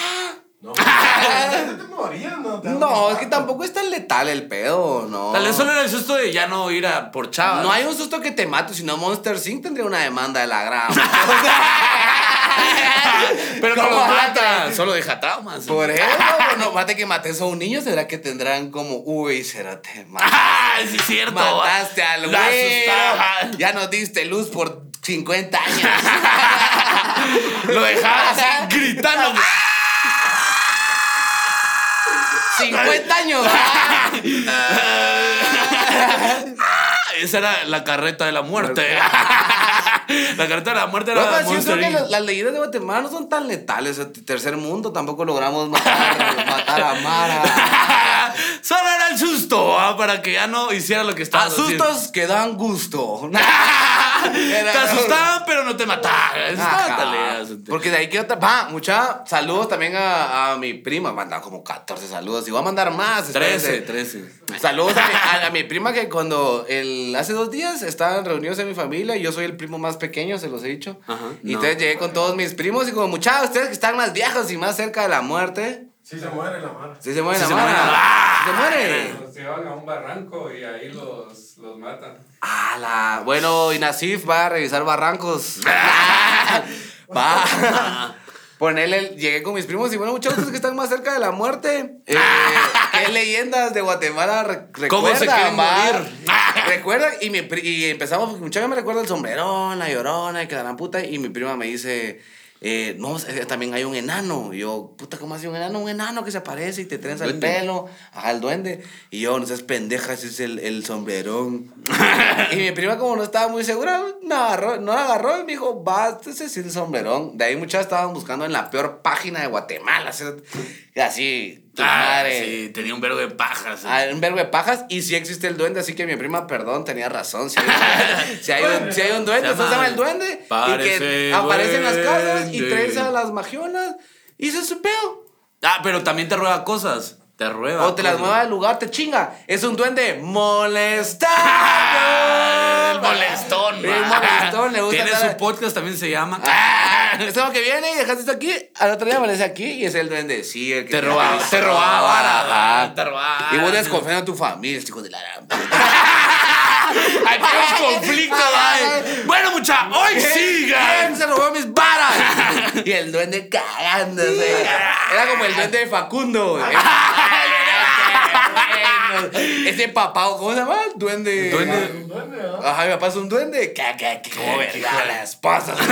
[SPEAKER 3] No, ya te morías, ¿no? Te
[SPEAKER 2] No, es que tampoco es tan letal el pedo, no.
[SPEAKER 1] Tal vez solo era el susto de ya no ir a por chavas.
[SPEAKER 2] No hay un susto que te mate, si no Monster Inc. tendría una demanda de la grama.
[SPEAKER 1] Pero no
[SPEAKER 2] ¿Cómo
[SPEAKER 1] los
[SPEAKER 2] mata?
[SPEAKER 1] Solo deja traumas.
[SPEAKER 2] Por eso, no mate que mates a un niño, será que tendrán como, uy, será te
[SPEAKER 1] Ah, sí es cierto.
[SPEAKER 2] Mataste al güey. Ya nos diste luz por 50 años.
[SPEAKER 1] Lo dejaba así gritando.
[SPEAKER 2] 50 años.
[SPEAKER 1] Esa era la carreta de la muerte. La carreta de la muerte era la
[SPEAKER 2] yo creo que las, las leyendas de Guatemala no son tan letales. El tercer mundo tampoco logramos matar, matar a Mara.
[SPEAKER 1] Solo era el susto, ¿ah? para que ya no hiciera lo que estaba
[SPEAKER 2] Asustos que dan gusto.
[SPEAKER 1] Te asustaban, pero no te mataban.
[SPEAKER 2] Porque de ahí que otra. Va, mucha. Saludos también a, a mi prima. Manda como 14 saludos. Y voy a mandar más.
[SPEAKER 1] 13,
[SPEAKER 2] espérense.
[SPEAKER 1] 13.
[SPEAKER 2] Saludos a mi, a- a mi prima que cuando el, hace dos días estaban reunidos en mi familia. y Yo soy el primo más pequeño, se los he dicho.
[SPEAKER 1] Ajá,
[SPEAKER 2] y
[SPEAKER 1] no.
[SPEAKER 2] entonces llegué con todos mis primos y como, muchachos, ustedes que están más viejos y más cerca de la muerte.
[SPEAKER 3] Sí se muere la mano.
[SPEAKER 2] Sí se muere
[SPEAKER 1] Sí
[SPEAKER 2] la.
[SPEAKER 1] ¡Ah!
[SPEAKER 2] Sí se muere.
[SPEAKER 4] Los llevan a un barranco y ahí los, los matan.
[SPEAKER 2] Ala. Bueno, y Nasif va a revisar barrancos. Va. Ponerle, llegué con mis primos y bueno, muchachos que están más cerca de la muerte. Eh, ¿Qué leyendas de Guatemala re- recuerdan?
[SPEAKER 1] ¿Cómo se quieren morir?
[SPEAKER 2] Recuerdan y, mi y empezamos, muchacha me recuerda el sombrerón, la llorona y que la puta. Y mi prima me dice, eh, no, también hay un enano. Y yo, puta, ¿cómo así un enano? Un enano que se aparece y te trenza el pelo. El duende. Y yo, no seas pendeja, ese es el, el sombrerón. y mi prima, como no estaba muy segura, no, agarró, no la agarró y me dijo, va, ese es el sombrerón. De ahí muchas estaban buscando en la peor página de Guatemala. Así tu
[SPEAKER 1] Ah,
[SPEAKER 2] madre.
[SPEAKER 1] sí, tenía un verbo de pajas. eh.
[SPEAKER 2] Ah, un verbo de pajas y sí existe el duende, así que mi prima, perdón, tenía razón. Si hay, si hay un, si hay un duende,
[SPEAKER 1] Se
[SPEAKER 2] eso se llama
[SPEAKER 1] llama
[SPEAKER 2] el duende. Y que
[SPEAKER 1] Parece
[SPEAKER 2] aparece en las casas y trenza a las magionas y se su peo.
[SPEAKER 1] Ah, pero también te ruega cosas. Te ruega.
[SPEAKER 2] O te las mueva del lugar, te chinga. Es un duende molestado.
[SPEAKER 1] El molestón.
[SPEAKER 2] El molestón, le gusta
[SPEAKER 1] Tiene su podcast, también se llama.
[SPEAKER 2] Ah, es como que viene y dejaste esto aquí, al otro día aparece aquí y es el duende. Sí, el que
[SPEAKER 1] Te robaba, te robaba te robaba.
[SPEAKER 2] Y vos desconfiando a tu familia, este hijo de la.
[SPEAKER 1] Aquí hay un conflicto, ay. Bueno, mucha, hoy
[SPEAKER 2] ¿Quién se robó mis varas? y el duende cagándose. Era como el duende de Facundo. Ese papá, ¿cómo se llama? Duende.
[SPEAKER 1] Duende.
[SPEAKER 3] Un duende, ¿no?
[SPEAKER 2] Ajá, mi papá es un duende. ¿Qué, qué, qué? ¿Cómo verga la esposa?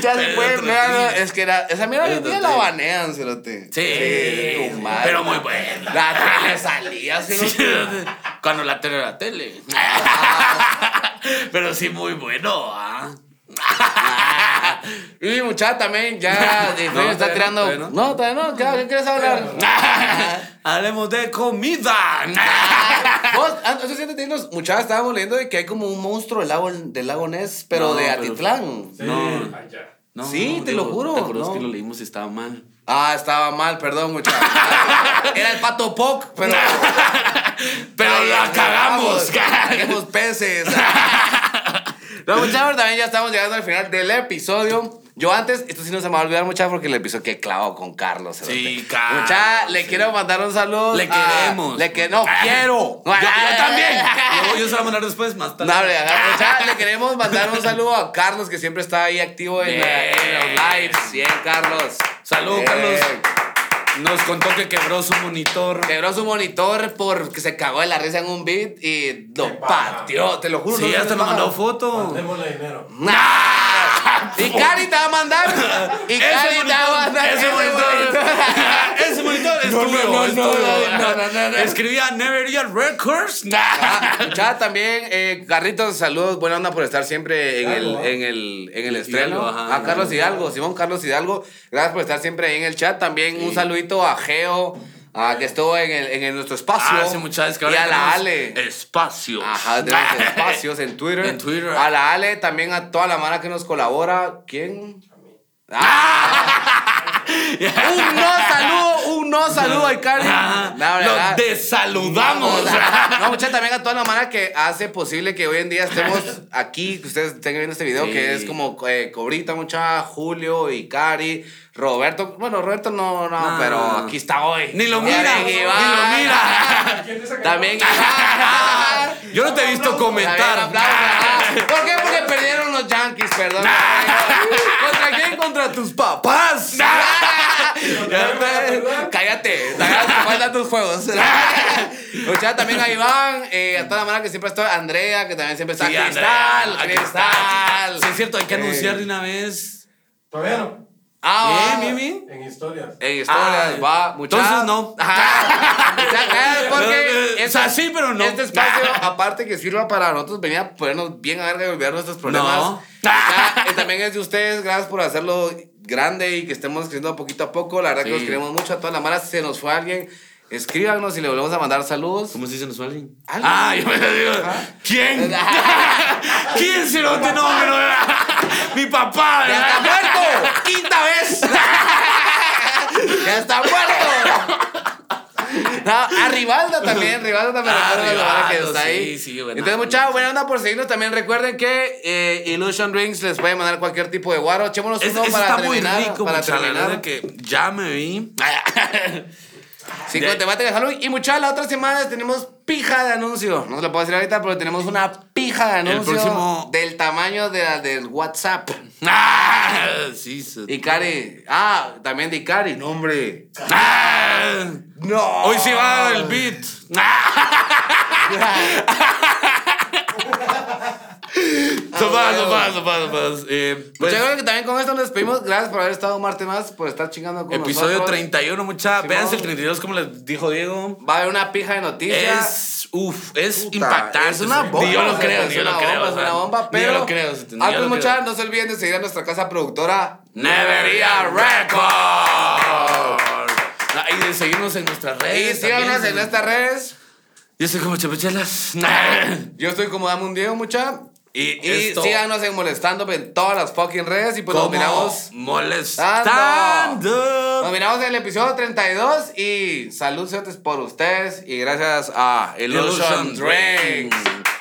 [SPEAKER 2] Ya se fue, mira, es que era, esa mierda hoy día la banean, cerote.
[SPEAKER 1] Sí,
[SPEAKER 2] tu madre.
[SPEAKER 1] pero muy buena.
[SPEAKER 2] La tele salía,
[SPEAKER 1] Sí,
[SPEAKER 2] cerote.
[SPEAKER 1] Cuando la tele era tele. Pero sí, muy bueno, ¿ah?
[SPEAKER 2] Y muchacha también ya de
[SPEAKER 1] No,
[SPEAKER 2] está tirando.
[SPEAKER 1] no.
[SPEAKER 2] No, todavía no. ¿Qué, qué quieres hablar?
[SPEAKER 1] Hablemos de comida.
[SPEAKER 2] Vos, ah, eso sí entendimos. Muchachas estábamos leyendo de que hay como un monstruo del lago, del lago Ness, pero
[SPEAKER 1] No,
[SPEAKER 2] de
[SPEAKER 1] pero-
[SPEAKER 2] Atitlán.
[SPEAKER 3] Sí.
[SPEAKER 1] No.
[SPEAKER 2] Sí, te lo juro,
[SPEAKER 1] ¿Te acuerdas
[SPEAKER 2] no.
[SPEAKER 1] que lo leímos y estaba mal?
[SPEAKER 2] Ah, estaba mal, perdón, muchachos. Era el pato Poc, pero.
[SPEAKER 1] Pero la cagamos.
[SPEAKER 2] Cagamos peces. No, muchachos, también ya estamos llegando al final del episodio. Yo antes, esto sí no se me va a olvidar, muchachos, porque el episodio que clavo con Carlos.
[SPEAKER 1] Sí. Carlos,
[SPEAKER 2] Muchachos, le
[SPEAKER 1] sí.
[SPEAKER 2] quiero mandar un saludo.
[SPEAKER 1] Le
[SPEAKER 2] a-
[SPEAKER 1] queremos.
[SPEAKER 2] Le que no quiero.
[SPEAKER 1] Yo, yo también. Yo, yo se lo voy a mandar después, más tarde.
[SPEAKER 2] No, le- mucha- le queremos mandar un saludo a Carlos, que siempre está ahí activo en, la- en los lives. Bien, Carlos.
[SPEAKER 1] Salud,
[SPEAKER 2] Bien.
[SPEAKER 1] Carlos. Nos contó que quebró su monitor.
[SPEAKER 2] Quebró su monitor porque se cagó de la risa en un beat y lo pateó, te lo juro.
[SPEAKER 1] Sí,
[SPEAKER 2] no se
[SPEAKER 1] hasta nos mandó foto.
[SPEAKER 3] Démosle dinero.
[SPEAKER 2] Nah. Y Cari te va a mandar. Y
[SPEAKER 1] Ese
[SPEAKER 2] Cari te va a mandar.
[SPEAKER 1] ese monitor. Ese monitor es tuyo. Escribía Never Yet Records.
[SPEAKER 2] Ya también, eh, Carlitos, saludos, buena onda por estar siempre en el,
[SPEAKER 3] ¿eh?
[SPEAKER 2] en el, en el estreno. a Carlos
[SPEAKER 1] Hidalgo.
[SPEAKER 2] Hidalgo, Simón Carlos Hidalgo, gracias por estar siempre ahí en el chat. También un saludito a Geo, a que estuvo en, el, en el- nuestro espacio.
[SPEAKER 1] Ah, sí, muchachos, que
[SPEAKER 2] y
[SPEAKER 1] ahora
[SPEAKER 2] a la Ale.
[SPEAKER 1] Espacios.
[SPEAKER 2] Ajá, tenemos espacios en Twitter.
[SPEAKER 1] En Twitter.
[SPEAKER 2] A la Ale, también a toda la mara que nos colabora. ¿Quién? Ah. un no saludo, un no saludo a Cari.
[SPEAKER 1] Ah,
[SPEAKER 2] No,
[SPEAKER 1] Lo
[SPEAKER 2] ¿verdad?
[SPEAKER 1] desaludamos.
[SPEAKER 2] No, muchachos, también a toda la mara que hace posible que hoy en día estemos aquí, que ustedes estén viendo este video,
[SPEAKER 1] Sí.
[SPEAKER 2] que es como eh, Cobrita, mucha, Julio, Cari, Roberto. Bueno, Roberto no, no,
[SPEAKER 1] No.
[SPEAKER 2] pero aquí está hoy.
[SPEAKER 1] Ni lo mira, ni lo mira.
[SPEAKER 2] También Iván.
[SPEAKER 1] Yo no te he visto comentar.
[SPEAKER 2] ¿Por qué? Porque perdieron los Yankees, perdón. ¿Contra quién? Contra tus papás. Cállate, faltan tus juegos. Muchachos, también a Iván, eh, a toda la mano que siempre está, Andrea, que también siempre está,
[SPEAKER 1] Sí,
[SPEAKER 2] Cristal, Cristal.
[SPEAKER 1] está. Sí, es cierto, hay que
[SPEAKER 2] Eh,
[SPEAKER 1] anunciar de una vez.
[SPEAKER 3] Todavía no.
[SPEAKER 2] Ah,
[SPEAKER 1] Bien, bien, bien.
[SPEAKER 3] En historias.
[SPEAKER 2] En historias,
[SPEAKER 1] Ah,
[SPEAKER 2] va, muchachos.
[SPEAKER 1] entonces no.
[SPEAKER 2] Ajá. Porque
[SPEAKER 1] O sea, sí, pero no.
[SPEAKER 2] Este espacio, aparte que sirva para nosotros venir a ponernos bien a verga y olvidar nuestros problemas.
[SPEAKER 1] No.
[SPEAKER 2] Eh, también es de ustedes, gracias por hacerlo grande y que estemos creciendo poquito a poco. La verdad que los queremos mucho a toda la mara. Si se nos fue alguien, escríbanos y le volvemos a mandar saludos.
[SPEAKER 1] ¿Cómo se dice nos alguien?
[SPEAKER 2] ¿Alguien?
[SPEAKER 1] Ah, yo me digo. ¿Quién? ¿Quién se lo te no, pero Mi papá.
[SPEAKER 2] ¡Ya está muerto! ¡Quinta vez! ¡Ya está muerto! No, a Rivaldo también, Rivaldo también
[SPEAKER 1] Ah,
[SPEAKER 2] hora que
[SPEAKER 1] Rivaldo,
[SPEAKER 2] está
[SPEAKER 1] sí,
[SPEAKER 2] ahí.
[SPEAKER 1] sí, buena
[SPEAKER 2] Entonces,
[SPEAKER 1] onda.
[SPEAKER 2] mucha buena onda por seguirnos. También recuerden que eh, Illusion Rings les puede mandar cualquier tipo de guaro. Echémonos
[SPEAKER 1] Es,
[SPEAKER 2] uno para
[SPEAKER 1] está
[SPEAKER 2] terminar.
[SPEAKER 1] muy rico,
[SPEAKER 2] para
[SPEAKER 1] mucha,
[SPEAKER 2] terminar.
[SPEAKER 1] que ya me vi.
[SPEAKER 2] Cinco
[SPEAKER 1] De-
[SPEAKER 2] temáticas de Halloween. Y mucha, la otra semana tenemos pija de anuncio. No se lo puedo decir ahorita, pero tenemos una pija de anuncio
[SPEAKER 1] próximo-
[SPEAKER 2] del tamaño de la del WhatsApp.
[SPEAKER 1] Ah, sí. se-
[SPEAKER 2] Icari. Ah, también de Icari. No, hombre.
[SPEAKER 1] Ah,
[SPEAKER 2] No.
[SPEAKER 1] hoy sí va el beat. No más, no más, no más, no más. Eh,
[SPEAKER 2] Pues
[SPEAKER 1] pues,
[SPEAKER 2] yo creo que también con esto nos despedimos. Gracias por haber estado un martes más, por estar chingando con
[SPEAKER 1] episodio
[SPEAKER 2] nosotros.
[SPEAKER 1] 31, mucha.
[SPEAKER 2] Simón.
[SPEAKER 1] Véanse el 32, como les dijo Diego.
[SPEAKER 2] Va a haber una pija de noticias.
[SPEAKER 1] Es, uf, es
[SPEAKER 2] Puta,
[SPEAKER 1] impactante.
[SPEAKER 2] Es una bomba.
[SPEAKER 1] Ni yo lo
[SPEAKER 2] o sea,
[SPEAKER 1] creo, ni yo
[SPEAKER 2] una
[SPEAKER 1] lo creo.
[SPEAKER 2] Es una bomba, pero.
[SPEAKER 1] yo lo creo.
[SPEAKER 2] Antes, muchachos, no se olviden de seguir a nuestra casa productora
[SPEAKER 1] Nevería Records. Ah, Y de seguirnos en nuestras
[SPEAKER 2] Y
[SPEAKER 1] redes.
[SPEAKER 2] síganos
[SPEAKER 1] también.
[SPEAKER 2] en nuestras redes.
[SPEAKER 1] Yo soy como Chapechelas.
[SPEAKER 2] Yo estoy como Dame un Diego, mucha.
[SPEAKER 1] Y,
[SPEAKER 2] Y síganos en Molestando en todas las fucking redes. Y pues nos miramos.
[SPEAKER 1] molestando.
[SPEAKER 2] Nos miramos en el episodio 32. Y salud, señores, por ustedes. Y gracias a Illusion
[SPEAKER 1] Illusion
[SPEAKER 2] Drinks.
[SPEAKER 1] Drinks.